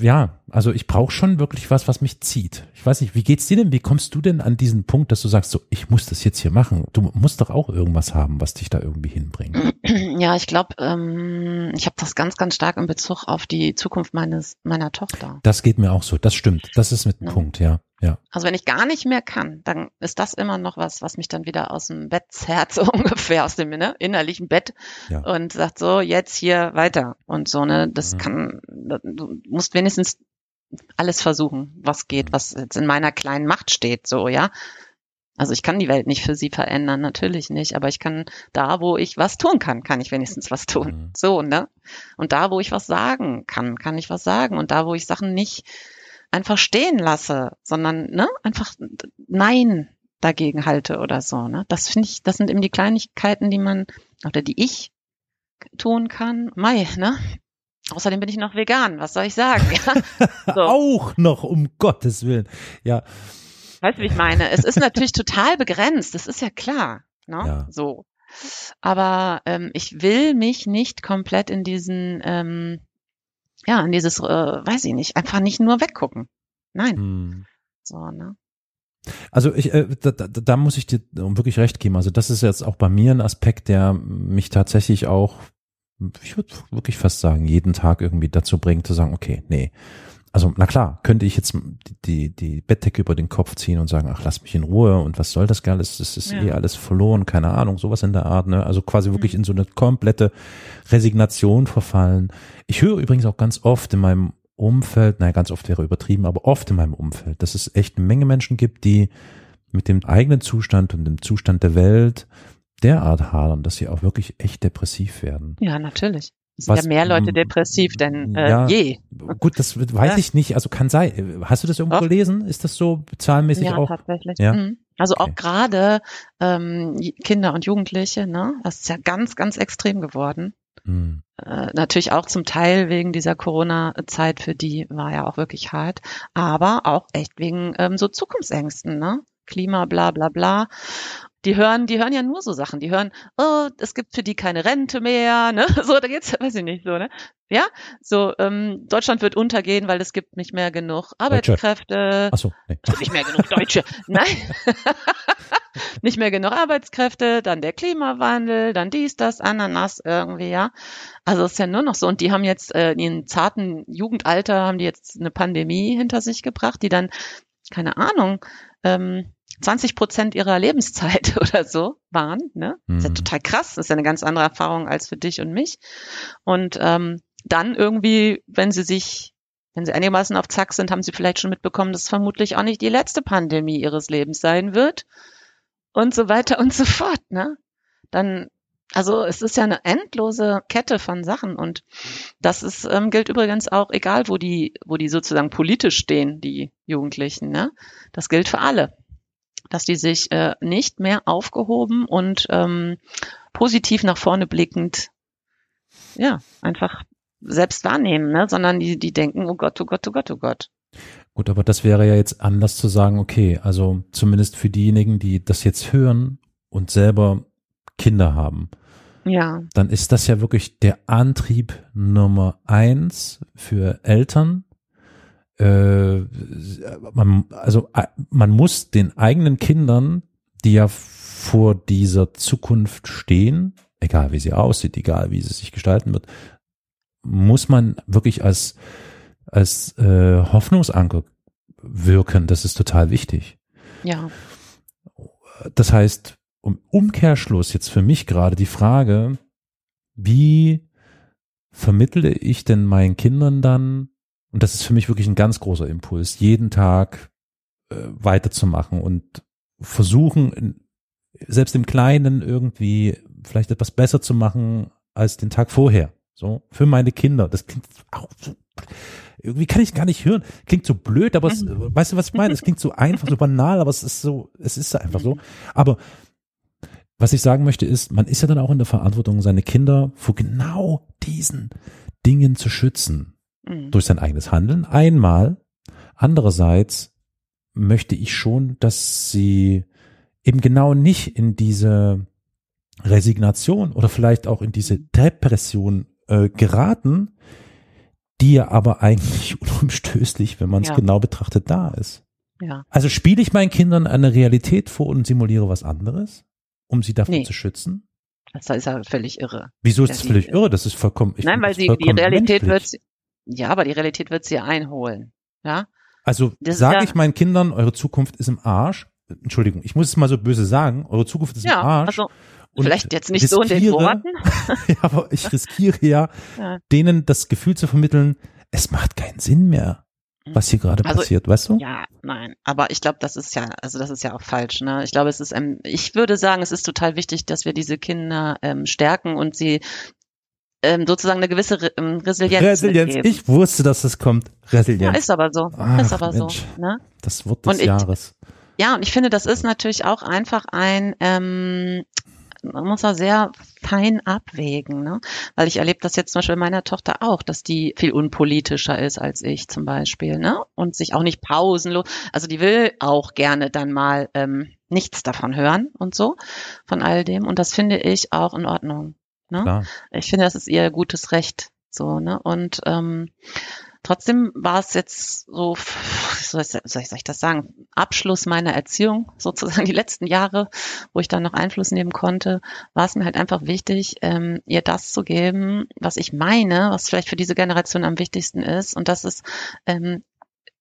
ja, also ich brauche schon wirklich was, was mich zieht. Ich weiß nicht, wie geht's dir denn? Wie kommst du denn an diesen Punkt, dass du sagst, so, ich muss das jetzt hier machen? Du musst doch auch irgendwas haben, was dich da irgendwie hinbringt. Ja, ich glaube, ähm, ich habe das ganz, ganz stark in Bezug auf die Zukunft meines meiner Tochter. Das geht mir auch so. Das stimmt. Das ist mit dem ja. Punkt, ja. Ja. Also wenn ich gar nicht mehr kann, dann ist das immer noch was, was mich dann wieder aus dem Bett zerrt, so ungefähr aus dem ne, innerlichen Bett Ja. und sagt so, jetzt hier weiter und so, ne, das Mhm. kann, du musst wenigstens alles versuchen, was geht, Mhm. was jetzt in meiner kleinen Macht steht, so, ja. Also ich kann die Welt nicht für sie verändern, natürlich nicht, aber ich kann da, wo ich was tun kann, kann ich wenigstens was tun. Mhm. So, ne? Und da, wo ich was sagen kann, kann ich was sagen. Und da, wo ich Sachen nicht einfach stehen lasse, sondern ne, einfach Nein dagegen halte oder so. Ne? Das finde ich, das sind eben die Kleinigkeiten, die man oder die ich tun kann. Mai, ne? Außerdem bin ich noch vegan. Was soll ich sagen? Ja? So. Auch noch, um Gottes Willen. Ja, Weißt du, wie ich meine? Es ist natürlich total begrenzt. Das ist ja klar. Ne? Ja. So. Aber ähm, ich will mich nicht komplett in diesen, ähm, ja, in dieses, äh, weiß ich nicht, einfach nicht nur weggucken. Nein. hm. So, ne? Also ich, äh, da, da, da muss ich dir wirklich recht geben. Also das ist jetzt auch bei mir ein Aspekt, der mich tatsächlich auch, ich würde wirklich fast sagen, jeden Tag irgendwie dazu bringt zu sagen, okay, nee. Also na klar, könnte ich jetzt die, die Bettdecke über den Kopf ziehen und sagen, ach, lass mich in Ruhe und was soll das gar alles, das ist Ja. eh alles verloren, keine Ahnung, sowas in der Art, ne? Also quasi wirklich Mhm. in so eine komplette Resignation verfallen. Ich höre übrigens auch ganz oft in meinem Umfeld, naja, ganz oft wäre übertrieben, aber oft in meinem Umfeld, dass es echt eine Menge Menschen gibt, die mit dem eigenen Zustand und dem Zustand der Welt derart hadern, dass sie auch wirklich echt depressiv werden. Ja, natürlich. Sind Was- ja mehr Leute depressiv denn äh, ja, je. Gut, das weiß Ja. ich nicht, also kann sein. Hast du das irgendwo Doch. gelesen? Ist das so zahlenmäßig Ja, auch? tatsächlich. Ja? Mhm. Also Okay. auch gerade ähm, Kinder und Jugendliche, ne? Das ist ja ganz, ganz extrem geworden. Hm. Äh, natürlich auch zum Teil wegen dieser Corona-Zeit, für die war ja auch wirklich hart, aber auch echt wegen ähm, so Zukunftsängsten, ne? Klima, bla bla bla. Die hören, die hören ja nur so Sachen. Die hören, oh, es gibt für die keine Rente mehr, ne? So, da geht's, weiß ich nicht, so, ne? Ja, so, ähm, Deutschland wird untergehen, weil es gibt nicht mehr genug Arbeitskräfte. Ach so, nee. Es gibt nicht mehr genug Deutsche. Nein. nicht mehr genug Arbeitskräfte, dann der Klimawandel, dann dies, das, Ananas irgendwie, ja. Also es ist ja nur noch so. Und die haben jetzt äh, in ihrem zarten Jugendalter haben die jetzt eine Pandemie hinter sich gebracht, die dann, keine Ahnung, ähm, 20 Prozent ihrer Lebenszeit oder so waren. Ne? Das ist ja Mhm. total krass. Das ist ja eine ganz andere Erfahrung als für dich und mich. Und ähm, dann irgendwie, wenn sie sich, wenn sie einigermaßen auf Zack sind, haben sie vielleicht schon mitbekommen, dass es vermutlich auch nicht die letzte Pandemie ihres Lebens sein wird. Und so weiter und so fort. Ne? Dann, also es ist ja eine endlose Kette von Sachen und das ist, ähm, gilt übrigens auch, egal wo die, wo die sozusagen politisch stehen, die Jugendlichen. Ne? Das gilt für alle dass die sich äh, nicht mehr aufgehoben und ähm, positiv nach vorne blickend, ja, einfach selbst wahrnehmen, ne? sondern die, die denken, oh Gott, oh Gott, oh Gott, oh Gott. Gut, aber das wäre ja jetzt anders zu sagen, okay, also zumindest für diejenigen, die das jetzt hören und selber Kinder haben, Ja, dann ist das ja wirklich der Antrieb Nummer eins für Eltern. Äh, man, also äh, man muss den eigenen Kindern, die ja vor dieser Zukunft stehen, egal wie sie aussieht, egal wie sie sich gestalten wird, muss man wirklich als als äh, Hoffnungsanker wirken. Das ist total wichtig. ja, Das heißt, um Umkehrschluss jetzt für mich gerade die Frage, wie vermittle ich denn meinen Kindern dann, und das ist für mich wirklich ein ganz großer Impuls, jeden Tag äh, weiterzumachen und versuchen, in, selbst im Kleinen irgendwie vielleicht etwas besser zu machen als den Tag vorher. So, für meine Kinder. Das klingt auch so, irgendwie kann ich gar nicht hören. Klingt so blöd, aber es, weißt du, was ich meine? Es klingt so einfach, so banal, aber es ist so, es ist einfach so. Aber was ich sagen möchte ist, man ist ja dann auch in der Verantwortung, seine Kinder vor genau diesen Dingen zu schützen. Mhm. Durch sein eigenes Handeln einmal. Andererseits möchte ich schon, dass sie eben genau nicht in diese Resignation oder vielleicht auch in diese Depression äh, geraten, die ja aber eigentlich unumstößlich, wenn man es Ja. genau betrachtet, da ist. ja, Also spiele ich meinen Kindern eine Realität vor und simuliere was anderes, um sie davor Nee. zu schützen? das ist ja völlig irre. Wieso ist das völlig irre? Das ist vollkommen. Ich Nein, weil sie, die Realität menschlich. wird, ja, aber die Realität wird sie einholen. Ja, Also sage ich meinen Kindern, eure Zukunft ist im Arsch. Entschuldigung, ich muss es mal so böse sagen, eure Zukunft ist ja, im Arsch. Also vielleicht jetzt nicht so in den Worten. ja, aber ich riskiere ja, ja, denen das Gefühl zu vermitteln, es macht keinen Sinn mehr was hier gerade also, passiert, weißt du? Ja, nein, aber ich glaube, das ist ja, also das ist ja auch falsch. Ne? Ich glaube, es ist, ähm, ich würde sagen, es ist total wichtig, dass wir diese Kinder ähm, stärken und sie ähm, sozusagen eine gewisse Re ähm, Resilienz. Resilienz. Mitgeben. Ich wusste, dass es kommt. Resilienz. Ja, ist aber so. Ach, ist aber Mensch, so. Ne? Das Wort des und Jahres. Ich, ja, und ich finde, das ist natürlich auch einfach ein ähm, man muss da sehr fein abwägen, ne? Weil ich erlebe das jetzt zum Beispiel meiner Tochter auch, dass die viel unpolitischer ist als ich zum Beispiel, ne? Und sich auch nicht pausenlos, also die will auch gerne dann mal ähm, nichts davon hören und so, von all dem. Und das finde ich auch in Ordnung. Ne? Klar. Ich finde, das ist ihr gutes Recht. So, ne? Und ähm, Trotzdem war es jetzt so, soll ich, soll ich das sagen, Abschluss meiner Erziehung, sozusagen die letzten Jahre, wo ich da noch Einfluss nehmen konnte, war es mir halt einfach wichtig, ähm, ihr das zu geben, was ich meine, was vielleicht für diese Generation am wichtigsten ist. Und das ist ähm,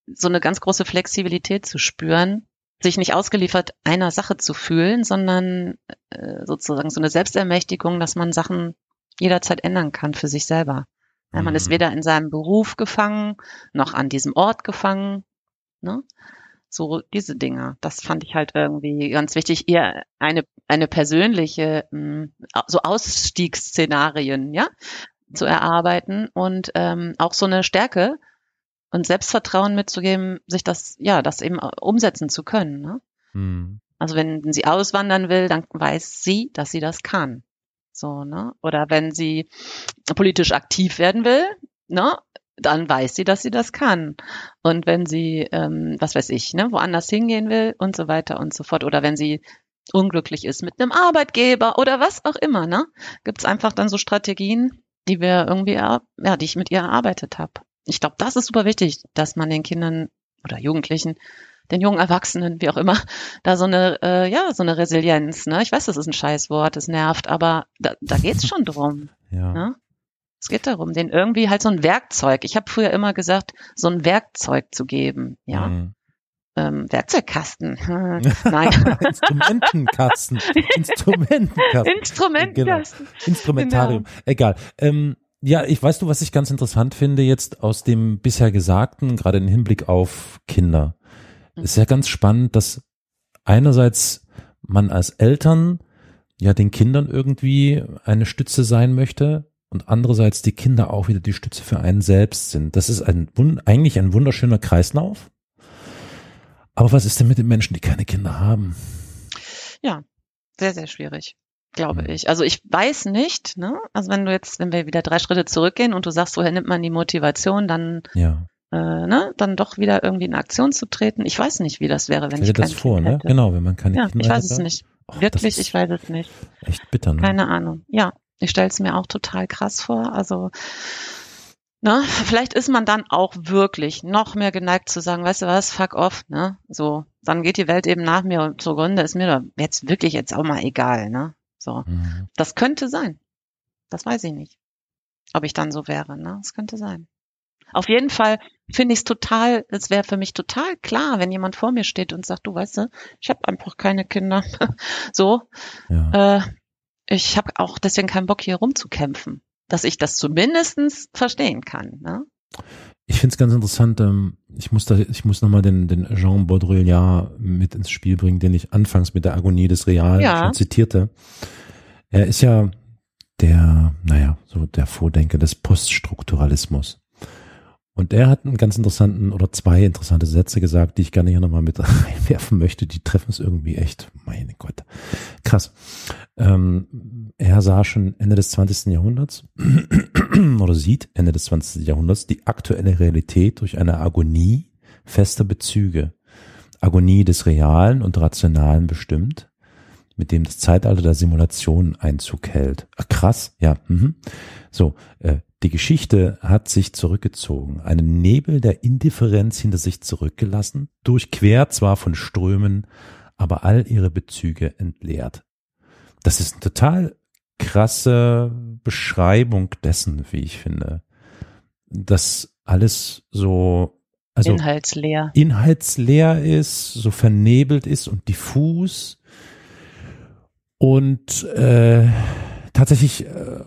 so eine ganz große Flexibilität zu spüren, sich nicht ausgeliefert einer Sache zu fühlen, sondern äh, sozusagen so eine Selbstermächtigung, dass man Sachen jederzeit ändern kann für sich selber. Ja, man ist mhm. weder in seinem Beruf gefangen, noch an diesem Ort gefangen. Ne? So diese Dinge. Das fand ich halt irgendwie ganz wichtig. Eher eine, eine persönliche, hm, so Ausstiegsszenarien, ja, zu erarbeiten und ähm, auch so eine Stärke und Selbstvertrauen mitzugeben, sich das, ja, das eben umsetzen zu können. Ne? Mhm. Also wenn sie auswandern will, dann weiß sie, dass sie das kann. So, ne? Oder wenn sie politisch aktiv werden will, ne? Dann weiß sie, dass sie das kann. Und wenn sie, ähm, was weiß ich, ne, woanders hingehen will und so weiter und so fort. Oder wenn sie unglücklich ist mit einem Arbeitgeber oder was auch immer, ne? Gibt es einfach dann so Strategien, die wir irgendwie, ja, die ich mit ihr erarbeitet habe. Ich glaube, das ist super wichtig, dass man den Kindern oder Jugendlichen den jungen Erwachsenen, wie auch immer, da so eine, äh, ja, so eine Resilienz. Ne? Ich weiß, das ist ein Scheißwort, es nervt, aber da, da geht's schon drum. ja. Ne? Es geht darum, den irgendwie halt so ein Werkzeug. Ich habe früher immer gesagt, so ein Werkzeug zu geben. Ja. Mhm. Ähm, Werkzeugkasten. Nein. Instrumentenkasten. Instrumentenkasten. Instrumentenkasten. Genau. Instrumentarium. Genau. Egal. Ähm, ja, ich weißt du, was ich ganz interessant finde jetzt aus dem bisher Gesagten, gerade im Hinblick auf Kinder. Ist ja ganz spannend, dass einerseits man als Eltern ja den Kindern irgendwie eine Stütze sein möchte und andererseits die Kinder auch wieder die Stütze für einen selbst sind. Das ist ein, eigentlich ein wunderschöner Kreislauf. Aber was ist denn mit den Menschen, die keine Kinder haben? Ja, sehr, sehr schwierig, glaube hm. ich. Also ich weiß nicht, ne? Also wenn du jetzt, wenn wir wieder drei Schritte zurückgehen und du sagst, woher nimmt man die Motivation, dann ja äh, ne, dann doch wieder irgendwie in Aktion zu treten. Ich weiß nicht, wie das wäre, wenn Stell ich das vor, kind ne? Genau, wenn man keine ja, Kinder Ich weiß hätte. es nicht. Oh, Wirklich, ich weiß es nicht. Echt bitter, ne? Keine Ahnung. Ja, ich stelle es mir auch total krass vor. Also Ne? Vielleicht ist man dann auch wirklich noch mehr geneigt zu sagen, weißt du was, fuck off, ne? So, dann geht die Welt eben nach mir und zugrunde ist mir jetzt wirklich jetzt auch mal egal, ne? So. Mhm. Das könnte sein. Das weiß ich nicht. Ob ich dann so wäre, ne? Das könnte sein. Auf jeden Fall finde ich es total, es wäre für mich total klar, wenn jemand vor mir steht und sagt, du weißt du, ich habe einfach keine Kinder. so. Ja. Äh, ich habe auch deswegen keinen Bock, hier rumzukämpfen. Dass ich das zumindestens verstehen kann. Ne? Ich finde es ganz interessant, ähm, ich muss da, ich muss nochmal den, den Jean Baudrillard mit ins Spiel bringen, den ich anfangs mit der Agonie des Real ja. schon zitierte. Er ist ja der, naja, so der Vordenker des Poststrukturalismus. Und er hat einen ganz interessanten oder zwei interessante Sätze gesagt, die ich gerne hier nochmal mit reinwerfen möchte. Die treffen es irgendwie echt. Meine Gott. Krass. Ähm, er sah schon Ende des 20. Jahrhunderts oder sieht Ende des 20. Jahrhunderts die aktuelle Realität durch eine Agonie fester Bezüge. Agonie des Realen und Rationalen bestimmt, mit dem das Zeitalter der Simulation Einzug hält. Ach, krass, ja. Mhm. So, äh, die Geschichte hat sich zurückgezogen, einen Nebel der Indifferenz hinter sich zurückgelassen, durchquert zwar von Strömen, aber all ihre Bezüge entleert. Das ist eine total krasse Beschreibung dessen, wie ich finde, dass alles so also inhaltsleer. inhaltsleer ist, so vernebelt ist und diffus und äh, tatsächlich äh,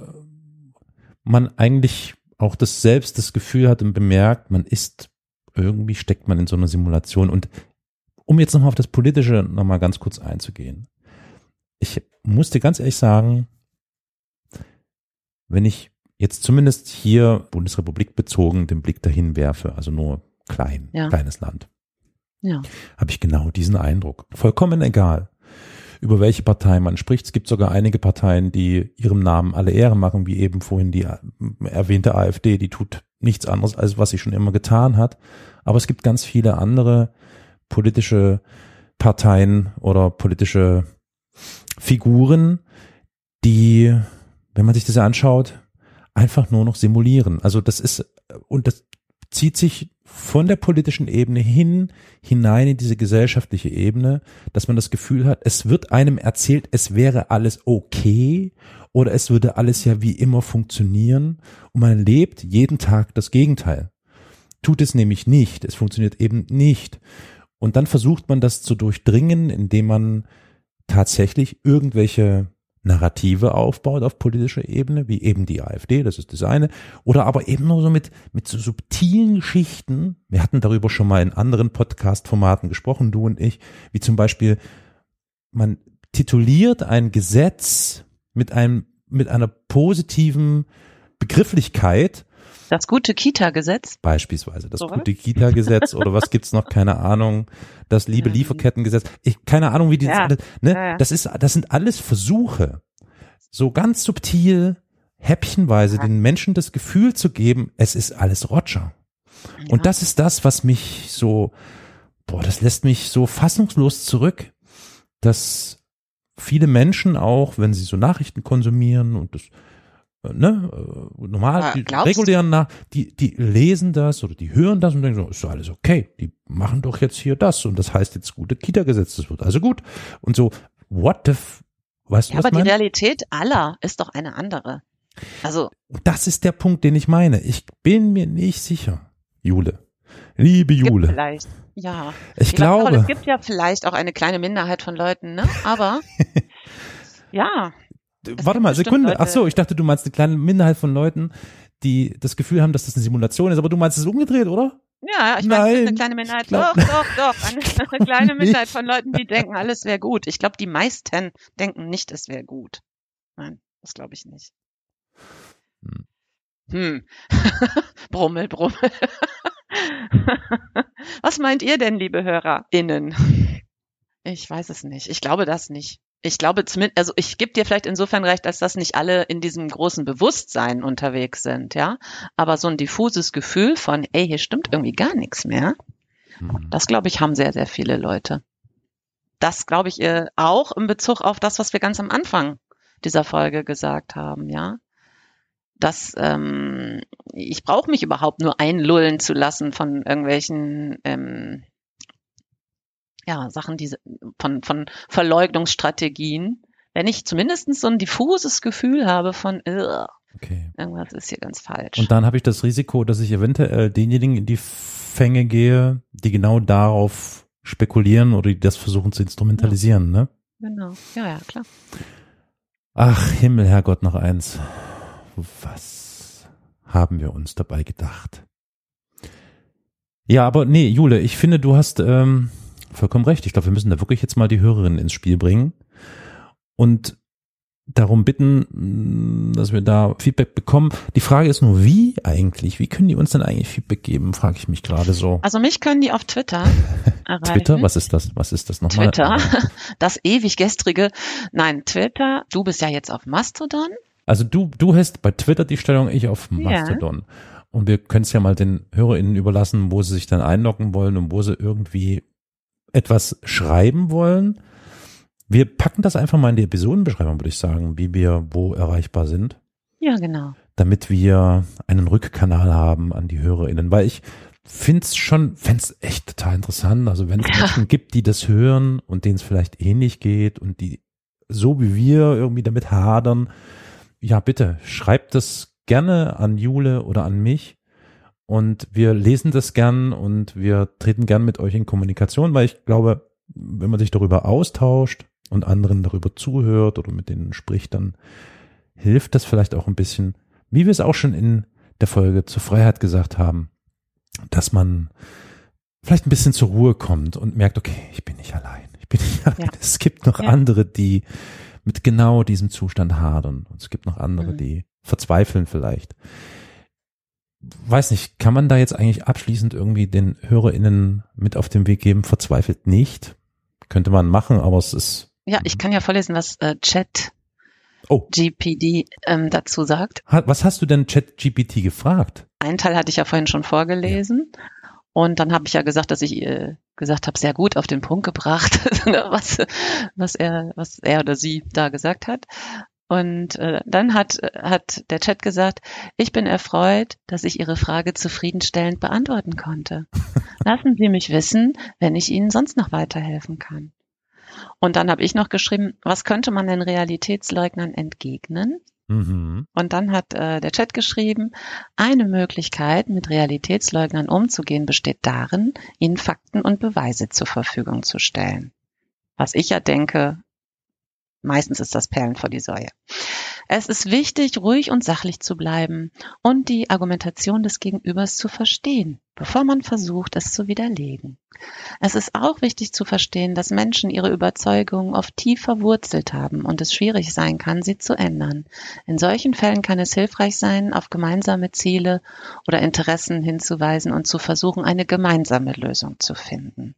man eigentlich auch das selbst das Gefühl hat und bemerkt, man ist irgendwie steckt man in so einer Simulation und um jetzt nochmal auf das Politische nochmal ganz kurz einzugehen. Ich muss dir ganz ehrlich sagen, wenn ich jetzt zumindest hier Bundesrepublik bezogen den Blick dahin werfe, also nur klein, ja. kleines Land, ja. habe ich genau diesen Eindruck. Vollkommen egal, über welche Partei man spricht. Es gibt sogar einige Parteien, die ihrem Namen alle Ehre machen, wie eben vorhin die erwähnte AfD, die tut nichts anderes, als was sie schon immer getan hat. Aber es gibt ganz viele andere politische Parteien oder politische Figuren, die, wenn man sich das anschaut, einfach nur noch simulieren. Also das ist, und das zieht sich von der politischen Ebene hin, hinein in diese gesellschaftliche Ebene, dass man das Gefühl hat, es wird einem erzählt, es wäre alles okay oder es würde alles ja wie immer funktionieren und man lebt jeden Tag das Gegenteil. Tut es nämlich nicht, es funktioniert eben nicht. Und dann versucht man das zu durchdringen, indem man tatsächlich irgendwelche Narrative aufbaut auf politischer Ebene, wie eben die AfD, das ist das eine, oder aber eben nur so mit, mit so subtilen Geschichten. Wir hatten darüber schon mal in anderen Podcast-Formaten gesprochen, du und ich, wie zum Beispiel, man tituliert ein Gesetz mit einem, mit einer positiven Begrifflichkeit das gute Kita-Gesetz? Beispielsweise. Das so gute Kita-Gesetz oder was gibt's noch? Keine Ahnung. Das liebe Lieferkettengesetz. Ich, keine Ahnung, wie die, ja. alles, ne? Ja, ja. Das ist, das sind alles Versuche, so ganz subtil, häppchenweise den Menschen das Gefühl zu geben, es ist alles Roger. Und das ist das, was mich so, boah, das lässt mich so fassungslos zurück, dass viele Menschen auch, wenn sie so Nachrichten konsumieren und das ne, äh, normal, die regulären nach, die, die lesen das oder die hören das und denken so, ist doch alles okay, die machen doch jetzt hier das und das heißt jetzt gute Kita-Gesetz, das wird also gut. Und so, what the, f weißt du ja, was aber die Realität aller ist doch eine andere. Also. Das ist der Punkt, den ich meine. Ich bin mir nicht sicher, Jule. Liebe Jule. Vielleicht, ja. Ich glaube. es gibt ja vielleicht auch eine kleine Minderheit von Leuten, ne? Aber, ja, Warte mal, Sekunde. Leute. Ach so, ich dachte, du meinst eine kleine Minderheit von Leuten, die das Gefühl haben, dass das eine Simulation ist, aber du meinst es umgedreht, oder? Ja, ich meine, es ist eine kleine Minderheit. Doch, doch, doch. Eine, eine kleine Minderheit von Leuten, die denken, alles wäre gut. Ich glaube, die meisten denken nicht, es wäre gut. Nein, das glaube ich nicht. Hm. hm. brummel, brummel. Was meint ihr denn, liebe HörerInnen? Ich weiß es nicht. Ich glaube das nicht ich glaube zumindest, also ich gebe dir vielleicht insofern recht, dass das nicht alle in diesem großen Bewusstsein unterwegs sind, ja. Aber so ein diffuses Gefühl von, ey, hier stimmt irgendwie gar nichts mehr, mhm. das glaube ich, haben sehr, sehr viele Leute. Das glaube ich äh, auch in Bezug auf das, was wir ganz am Anfang dieser Folge gesagt haben, ja. Dass ähm, ich brauche mich überhaupt nur einlullen zu lassen von irgendwelchen ähm, ja, Sachen, die von, von Verleugnungsstrategien, wenn ich zumindest so ein diffuses Gefühl habe von, okay. irgendwas ist hier ganz falsch. Und dann habe ich das Risiko, dass ich eventuell denjenigen in die Fänge gehe, die genau darauf spekulieren oder die das versuchen zu instrumentalisieren, ja. ne? Genau, ja, ja, klar. Ach, Himmel, Herrgott, noch eins. Was haben wir uns dabei gedacht? Ja, aber nee, Jule, ich finde, du hast ähm, vollkommen recht. Ich glaube, wir müssen da wirklich jetzt mal die Hörerinnen ins Spiel bringen und darum bitten, mm, dass wir da Feedback bekommen. Die Frage ist nur, wie eigentlich? Wie können die uns denn eigentlich Feedback geben, frage ich mich gerade so. Also mich können die auf Twitter erreichen. Twitter? Was ist das? Was ist das nochmal? Twitter, das ewig gestrige. Nein, Twitter. Du bist ja jetzt auf Mastodon. Also du, du hast bei Twitter die Stellung, ich auf Mastodon. Ja. Und wir können es ja mal den HörerInnen überlassen, wo sie sich dann einloggen wollen und wo sie irgendwie etwas schreiben wollen, wir packen das einfach mal in die Episodenbeschreibung, würde ich sagen, wie wir wo erreichbar sind. Ja, genau. Damit wir einen Rückkanal haben an die HörerInnen, weil ich finde es schon, fände es echt total interessant. Also wenn es ja. Menschen gibt, die das hören und denen es vielleicht ähnlich geht und die so wie wir irgendwie damit hadern, ja bitte, schreibt das gerne an Jule oder an mich und wir lesen das gern und wir treten gern mit euch in Kommunikation, weil ich glaube, wenn man sich darüber austauscht und anderen darüber zuhört oder mit denen spricht, dann hilft das vielleicht auch ein bisschen, wie wir es auch schon in der Folge zur Freiheit gesagt haben, dass man vielleicht ein bisschen zur Ruhe kommt und merkt, okay, ich bin nicht allein. Ich bin nicht allein. Ja. Es gibt noch ja. andere, die mit genau diesem Zustand hadern. Und es gibt noch andere, mhm. die verzweifeln vielleicht. Weiß nicht, kann man da jetzt eigentlich abschließend irgendwie den HörerInnen mit auf den Weg geben, verzweifelt nicht? Könnte man machen, aber es ist. Ja, ich kann ja vorlesen, was äh, Chat oh. GPD ähm, dazu sagt. Was hast du denn Chat GPT gefragt? Einen Teil hatte ich ja vorhin schon vorgelesen. Ja. Und dann habe ich ja gesagt, dass ich äh, gesagt habe, sehr gut auf den Punkt gebracht, was, was er, was er oder sie da gesagt hat. Und äh, dann hat, hat der Chat gesagt, ich bin erfreut, dass ich Ihre Frage zufriedenstellend beantworten konnte. Lassen Sie mich wissen, wenn ich Ihnen sonst noch weiterhelfen kann. Und dann habe ich noch geschrieben, was könnte man den Realitätsleugnern entgegnen? Mhm. Und dann hat äh, der Chat geschrieben, eine Möglichkeit, mit Realitätsleugnern umzugehen, besteht darin, ihnen Fakten und Beweise zur Verfügung zu stellen. Was ich ja denke, meistens ist das Perlen vor die Säue. Es ist wichtig, ruhig und sachlich zu bleiben und die Argumentation des Gegenübers zu verstehen, bevor man versucht, es zu widerlegen. Es ist auch wichtig zu verstehen, dass Menschen ihre Überzeugungen oft tief verwurzelt haben und es schwierig sein kann, sie zu ändern. In solchen Fällen kann es hilfreich sein, auf gemeinsame Ziele oder Interessen hinzuweisen und zu versuchen, eine gemeinsame Lösung zu finden.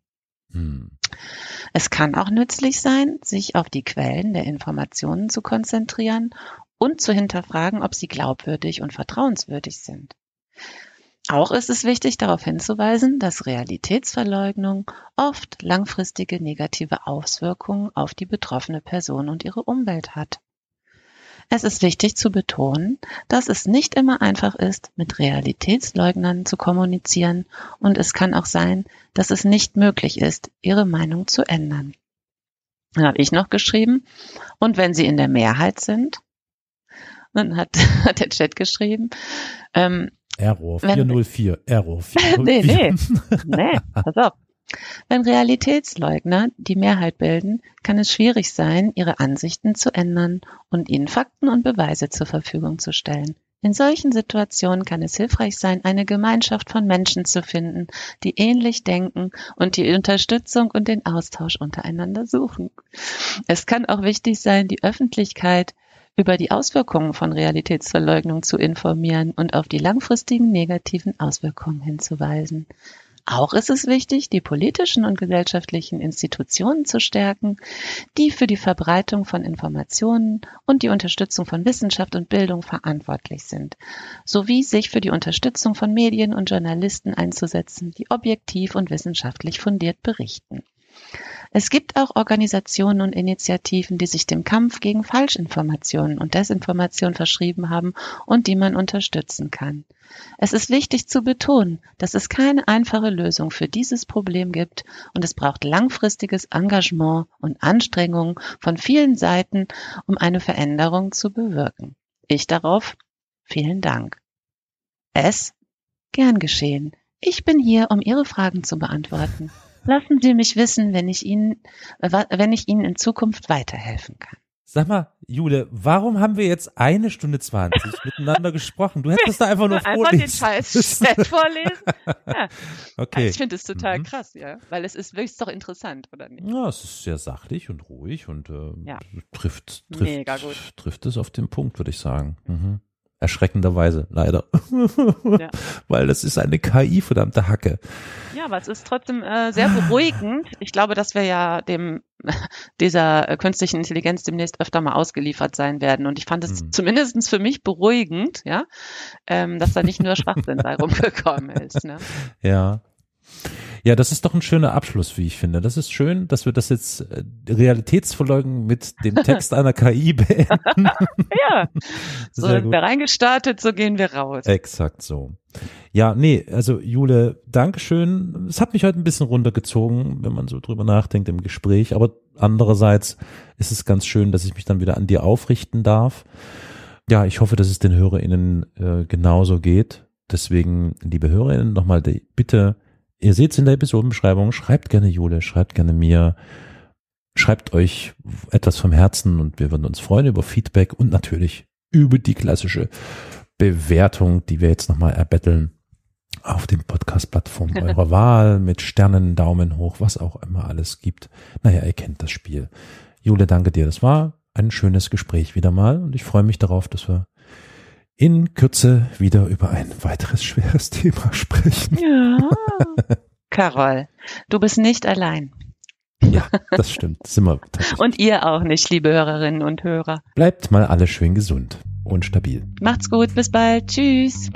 Hm. Es kann auch nützlich sein, sich auf die Quellen der Informationen zu konzentrieren und zu hinterfragen, ob sie glaubwürdig und vertrauenswürdig sind. Auch ist es wichtig, darauf hinzuweisen, dass Realitätsverleugnung oft langfristige negative Auswirkungen auf die betroffene Person und ihre Umwelt hat. Es ist wichtig zu betonen, dass es nicht immer einfach ist, mit Realitätsleugnern zu kommunizieren und es kann auch sein, dass es nicht möglich ist, ihre Meinung zu ändern. Dann habe ich noch geschrieben, und wenn sie in der Mehrheit sind, dann hat, hat der Chat geschrieben, ähm, Error 404, wenn, Error 404. nee, nee, nee, pass auf. Wenn Realitätsleugner die Mehrheit bilden, kann es schwierig sein, ihre Ansichten zu ändern und ihnen Fakten und Beweise zur Verfügung zu stellen. In solchen Situationen kann es hilfreich sein, eine Gemeinschaft von Menschen zu finden, die ähnlich denken und die Unterstützung und den Austausch untereinander suchen. Es kann auch wichtig sein, die Öffentlichkeit über die Auswirkungen von Realitätsverleugnung zu informieren und auf die langfristigen negativen Auswirkungen hinzuweisen. Auch ist es wichtig, die politischen und gesellschaftlichen Institutionen zu stärken, die für die Verbreitung von Informationen und die Unterstützung von Wissenschaft und Bildung verantwortlich sind, sowie sich für die Unterstützung von Medien und Journalisten einzusetzen, die objektiv und wissenschaftlich fundiert berichten. Es gibt auch Organisationen und Initiativen, die sich dem Kampf gegen Falschinformationen und Desinformation verschrieben haben und die man unterstützen kann. Es ist wichtig zu betonen, dass es keine einfache Lösung für dieses Problem gibt und es braucht langfristiges Engagement und Anstrengungen von vielen Seiten, um eine Veränderung zu bewirken. Ich darauf vielen Dank. Es gern geschehen. Ich bin hier, um Ihre Fragen zu beantworten. Lassen Sie mich wissen, wenn ich Ihnen, wenn ich Ihnen in Zukunft weiterhelfen kann. Sag mal, Jule, warum haben wir jetzt eine Stunde zwanzig miteinander gesprochen? Du hättest da einfach nur einfach vorlesen. den scheiß Chat vorlesen. Ja. Okay. Also ich finde es total mhm. krass, ja, weil es ist wirklich doch interessant, oder nicht? Ja, es ist sehr sachlich und ruhig und äh, ja. trifft, trifft, trifft es auf den Punkt, würde ich sagen. Mhm. Erschreckenderweise, leider. Ja. Weil das ist eine KI, verdammte Hacke. Ja, aber es ist trotzdem äh, sehr beruhigend. Ich glaube, dass wir ja dem dieser äh, künstlichen Intelligenz demnächst öfter mal ausgeliefert sein werden. Und ich fand es hm. zumindestens für mich beruhigend, ja, ähm, dass da nicht nur Schwachsinn bei rumgekommen ist. Ne? Ja, ja, das ist doch ein schöner Abschluss, wie ich finde. Das ist schön, dass wir das jetzt äh, realitätsverleugen mit dem Text einer KI beenden. ja, so sind wir reingestartet, so gehen wir raus. Exakt so. Ja, nee, also Jule, Dankeschön. Es hat mich heute ein bisschen runtergezogen, wenn man so drüber nachdenkt im Gespräch. Aber andererseits ist es ganz schön, dass ich mich dann wieder an dir aufrichten darf. Ja, ich hoffe, dass es den HörerInnen äh, genauso geht deswegen, liebe Hörerinnen, nochmal die Bitte, ihr seht es in der Episodenbeschreibung, schreibt gerne Jule, schreibt gerne mir, schreibt euch etwas vom Herzen und wir würden uns freuen über Feedback und natürlich über die klassische Bewertung, die wir jetzt nochmal erbetteln auf den Podcast-Plattformen eurer Wahl mit Sternen, Daumen hoch, was auch immer alles gibt. Naja, ihr kennt das Spiel. Jule, danke dir. Das war ein schönes Gespräch wieder mal und ich freue mich darauf, dass wir in Kürze wieder über ein weiteres schweres Thema sprechen. Ja. Carol, du bist nicht allein. Ja, das stimmt. Sind wir und ihr auch nicht, liebe Hörerinnen und Hörer. Bleibt mal alle schön gesund und stabil. Macht's gut, bis bald. Tschüss.